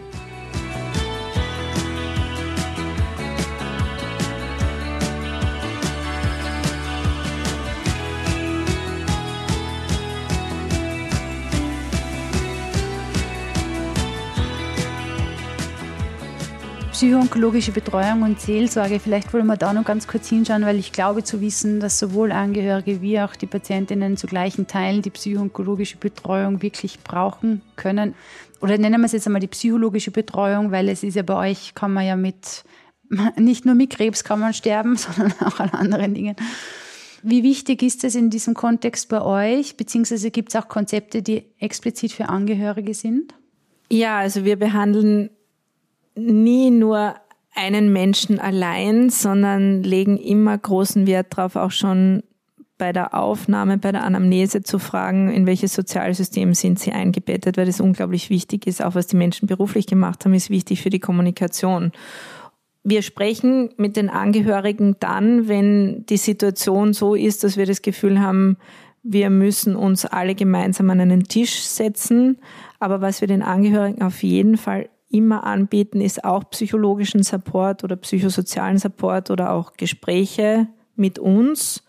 [SPEAKER 1] Psychoonkologische Betreuung und Seelsorge. Vielleicht wollen wir da noch ganz kurz hinschauen, weil ich glaube zu wissen, dass sowohl Angehörige wie auch die Patientinnen zu gleichen Teilen die psychoonkologische Betreuung wirklich brauchen können. Oder nennen wir es jetzt einmal die psychologische Betreuung, weil es ist ja bei euch, kann man ja mit, nicht nur mit Krebs kann man sterben, sondern auch an anderen Dingen. Wie wichtig ist es in diesem Kontext bei euch? Beziehungsweise gibt es auch Konzepte, die explizit für Angehörige sind?
[SPEAKER 2] Ja, also wir behandeln nie nur einen Menschen allein, sondern legen immer großen Wert darauf, auch schon bei der Aufnahme, bei der Anamnese zu fragen, in welches Sozialsystem sind sie eingebettet, weil das unglaublich wichtig ist. Auch was die Menschen beruflich gemacht haben, ist wichtig für die Kommunikation. Wir sprechen mit den Angehörigen dann, wenn die Situation so ist, dass wir das Gefühl haben, wir müssen uns alle gemeinsam an einen Tisch setzen. Aber was wir den Angehörigen auf jeden Fall immer anbieten, ist auch psychologischen Support oder psychosozialen Support oder auch Gespräche mit uns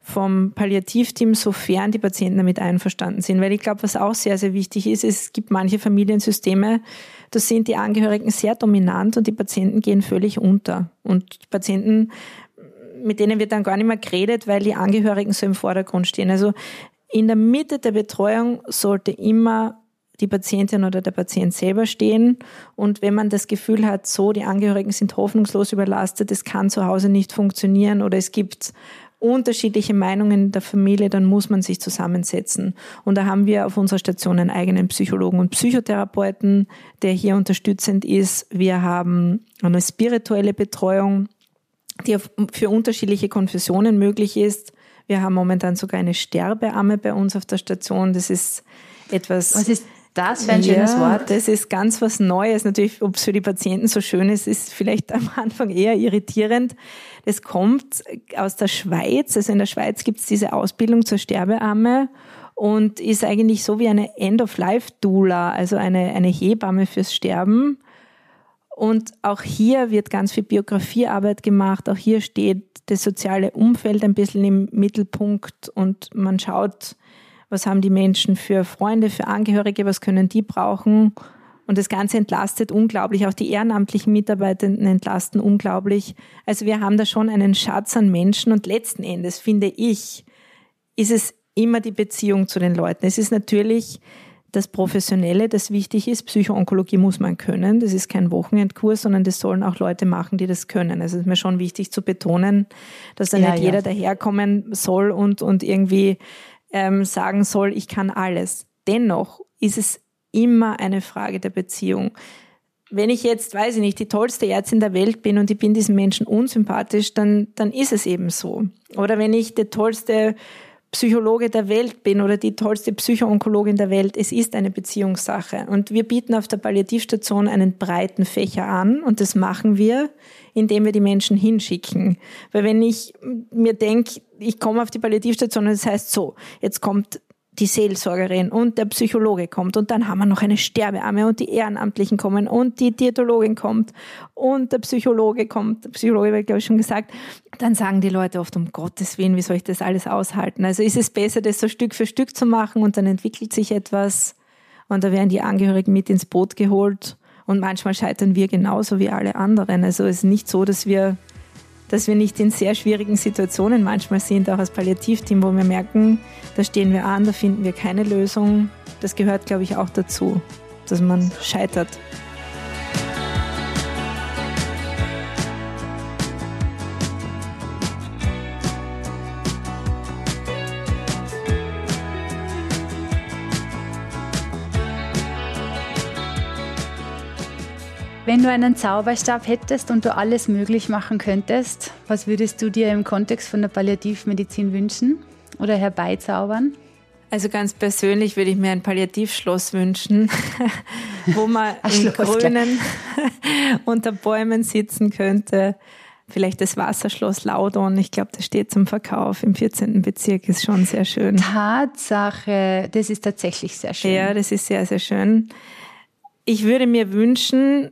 [SPEAKER 2] vom Palliativteam, sofern die Patienten damit einverstanden sind. Weil ich glaube, was auch sehr, sehr wichtig ist, es gibt manche Familiensysteme, da sind die Angehörigen sehr dominant und die Patienten gehen völlig unter. Und die Patienten, mit denen wird dann gar nicht mehr geredet, weil die Angehörigen so im Vordergrund stehen. Also in der Mitte der Betreuung sollte immer die Patientin oder der Patient selber stehen. Und wenn man das Gefühl hat, so, die Angehörigen sind hoffnungslos überlastet, es kann zu Hause nicht funktionieren oder es gibt unterschiedliche Meinungen in der Familie, dann muss man sich zusammensetzen. Und da haben wir auf unserer Station einen eigenen Psychologen und Psychotherapeuten, der hier unterstützend ist. Wir haben eine spirituelle Betreuung, die für unterschiedliche Konfessionen möglich ist. Wir haben momentan sogar eine Sterbeamme bei uns auf der Station. Das ist etwas.
[SPEAKER 1] Was ist das wäre ein schönes ja, Wort.
[SPEAKER 2] Das ist ganz was Neues. Natürlich, ob es für die Patienten so schön ist, ist vielleicht am Anfang eher irritierend. Das kommt aus der Schweiz. Also in der Schweiz gibt es diese Ausbildung zur Sterbeamme und ist eigentlich so wie eine End-of-Life-Doula, also eine, eine Hebamme fürs Sterben. Und auch hier wird ganz viel Biografiearbeit gemacht. Auch hier steht das soziale Umfeld ein bisschen im Mittelpunkt und man schaut, was haben die Menschen für Freunde, für Angehörige, was können die brauchen. Und das Ganze entlastet unglaublich. Auch die ehrenamtlichen Mitarbeitenden entlasten unglaublich. Also wir haben da schon einen Schatz an Menschen und letzten Endes finde ich, ist es immer die Beziehung zu den Leuten. Es ist natürlich das Professionelle, das wichtig ist. Psychoonkologie muss man können. Das ist kein Wochenendkurs, sondern das sollen auch Leute machen, die das können. Also es ist mir schon wichtig zu betonen, dass da ja, nicht ja. jeder daherkommen soll und, und irgendwie ähm, sagen soll, ich kann alles. Dennoch ist es immer eine Frage der Beziehung. Wenn ich jetzt, weiß ich nicht, die tollste Ärztin der Welt bin und ich bin diesem Menschen unsympathisch, dann, dann ist es eben so. Oder wenn ich der tollste Psychologe der Welt bin oder die tollste Psychoonkologin der Welt. Es ist eine Beziehungssache. Und wir bieten auf der Palliativstation einen breiten Fächer an und das machen wir, indem wir die Menschen hinschicken. Weil wenn ich mir denke, ich komme auf die Palliativstation und das heißt so, jetzt kommt die Seelsorgerin und der Psychologe kommt und dann haben wir noch eine Sterbearme und die Ehrenamtlichen kommen und die Diätologin kommt und der Psychologe kommt, der Psychologe wird glaube ich schon gesagt, dann sagen die Leute oft um Gottes Willen, wie soll ich das alles aushalten? Also ist es besser, das so Stück für Stück zu machen und dann entwickelt sich etwas und da werden die Angehörigen mit ins Boot geholt und manchmal scheitern wir genauso wie alle anderen. Also es ist nicht so, dass wir dass wir nicht in sehr schwierigen Situationen manchmal sind, auch als Palliativteam, wo wir merken, da stehen wir an, da finden wir keine Lösung. Das gehört, glaube ich, auch dazu, dass man scheitert.
[SPEAKER 1] Du einen Zauberstab hättest und du alles möglich machen könntest, was würdest du dir im Kontext von der Palliativmedizin wünschen oder herbeizaubern?
[SPEAKER 2] Also ganz persönlich würde ich mir ein Palliativschloss wünschen, wo man im Grünen unter Bäumen sitzen könnte. Vielleicht das Wasserschloss Laudon, ich glaube, das steht zum Verkauf im 14. Bezirk, ist schon sehr schön.
[SPEAKER 1] Tatsache, das ist tatsächlich sehr schön.
[SPEAKER 2] Ja, das ist sehr, sehr schön. Ich würde mir wünschen,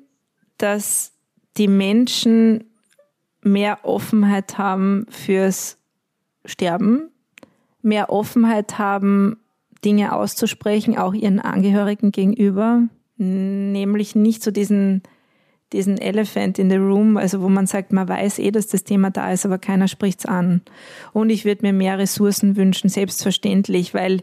[SPEAKER 2] dass die Menschen mehr Offenheit haben fürs Sterben, mehr Offenheit haben, Dinge auszusprechen, auch ihren Angehörigen gegenüber, nämlich nicht so diesen, diesen Elephant in the room, also wo man sagt, man weiß eh, dass das Thema da ist, aber keiner spricht's an. Und ich würde mir mehr Ressourcen wünschen, selbstverständlich, weil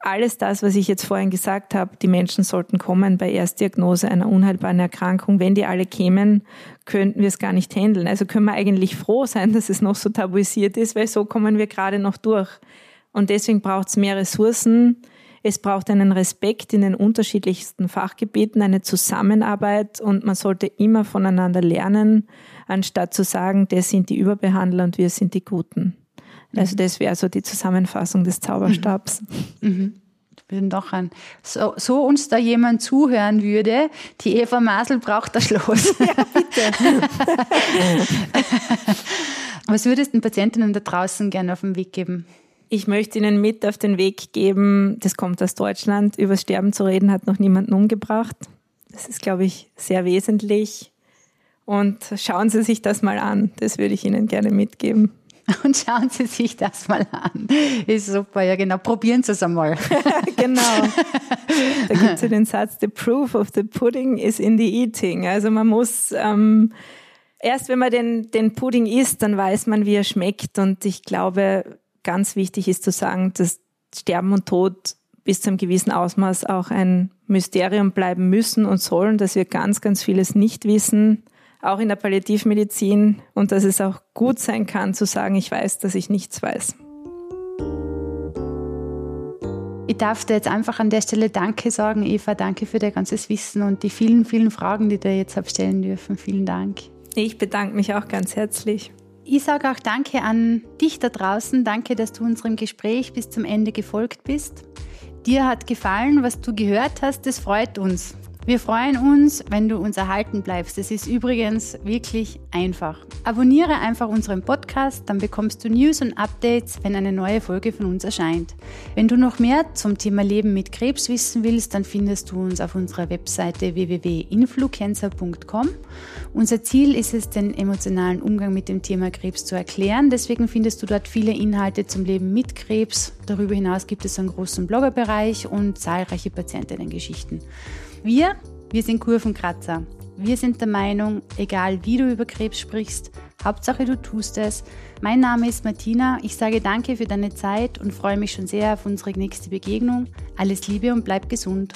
[SPEAKER 2] alles das, was ich jetzt vorhin gesagt habe, die Menschen sollten kommen bei Erstdiagnose einer unheilbaren Erkrankung. Wenn die alle kämen, könnten wir es gar nicht handeln. Also können wir eigentlich froh sein, dass es noch so tabuisiert ist, weil so kommen wir gerade noch durch. Und deswegen braucht es mehr Ressourcen. Es braucht einen Respekt in den unterschiedlichsten Fachgebieten, eine Zusammenarbeit und man sollte immer voneinander lernen, anstatt zu sagen, das sind die Überbehandler und wir sind die Guten. Also mhm. das wäre so die Zusammenfassung des Zauberstabs. Mhm. mhm.
[SPEAKER 1] Bin doch ein, so, so uns da jemand zuhören würde, die Eva Masel braucht das Schloss. Ja, bitte. Was würdest du den Patientinnen da draußen gerne auf den Weg geben?
[SPEAKER 2] Ich möchte Ihnen mit auf den Weg geben, das kommt aus Deutschland, über Sterben zu reden hat noch niemanden umgebracht. Das ist, glaube ich, sehr wesentlich. Und schauen Sie sich das mal an. Das würde ich Ihnen gerne mitgeben.
[SPEAKER 1] Und schauen Sie sich das mal an. Ist super, ja genau. Probieren Sie es einmal.
[SPEAKER 2] genau. Da gibt es ja den Satz, the proof of the pudding is in the eating. Also man muss, ähm, erst wenn man den, den Pudding isst, dann weiß man, wie er schmeckt. Und ich glaube, ganz wichtig ist zu sagen, dass Sterben und Tod bis zu einem gewissen Ausmaß auch ein Mysterium bleiben müssen und sollen, dass wir ganz, ganz vieles nicht wissen auch in der Palliativmedizin und dass es auch gut sein kann zu sagen, ich weiß, dass ich nichts weiß.
[SPEAKER 1] Ich darf dir jetzt einfach an der Stelle Danke sagen, Eva. Danke für dein ganzes Wissen und die vielen, vielen Fragen, die du jetzt habe stellen dürfen. Vielen Dank.
[SPEAKER 2] Ich bedanke mich auch ganz herzlich.
[SPEAKER 1] Ich sage auch Danke an dich da draußen. Danke, dass du unserem Gespräch bis zum Ende gefolgt bist. Dir hat gefallen, was du gehört hast. Das freut uns. Wir freuen uns, wenn du uns erhalten bleibst. Es ist übrigens wirklich einfach. Abonniere einfach unseren Podcast, dann bekommst du News und Updates, wenn eine neue Folge von uns erscheint. Wenn du noch mehr zum Thema Leben mit Krebs wissen willst, dann findest du uns auf unserer Webseite www.influencer.com. Unser Ziel ist es, den emotionalen Umgang mit dem Thema Krebs zu erklären. Deswegen findest du dort viele Inhalte zum Leben mit Krebs. Darüber hinaus gibt es einen großen Bloggerbereich und zahlreiche Patientinnen-Geschichten. Wir, Wir sind Kurvenkratzer. Wir sind der Meinung, egal wie du über Krebs sprichst, Hauptsache du tust es. Mein Name ist Martina. Ich sage danke für deine Zeit und freue mich schon sehr auf unsere nächste Begegnung. Alles Liebe und bleib gesund.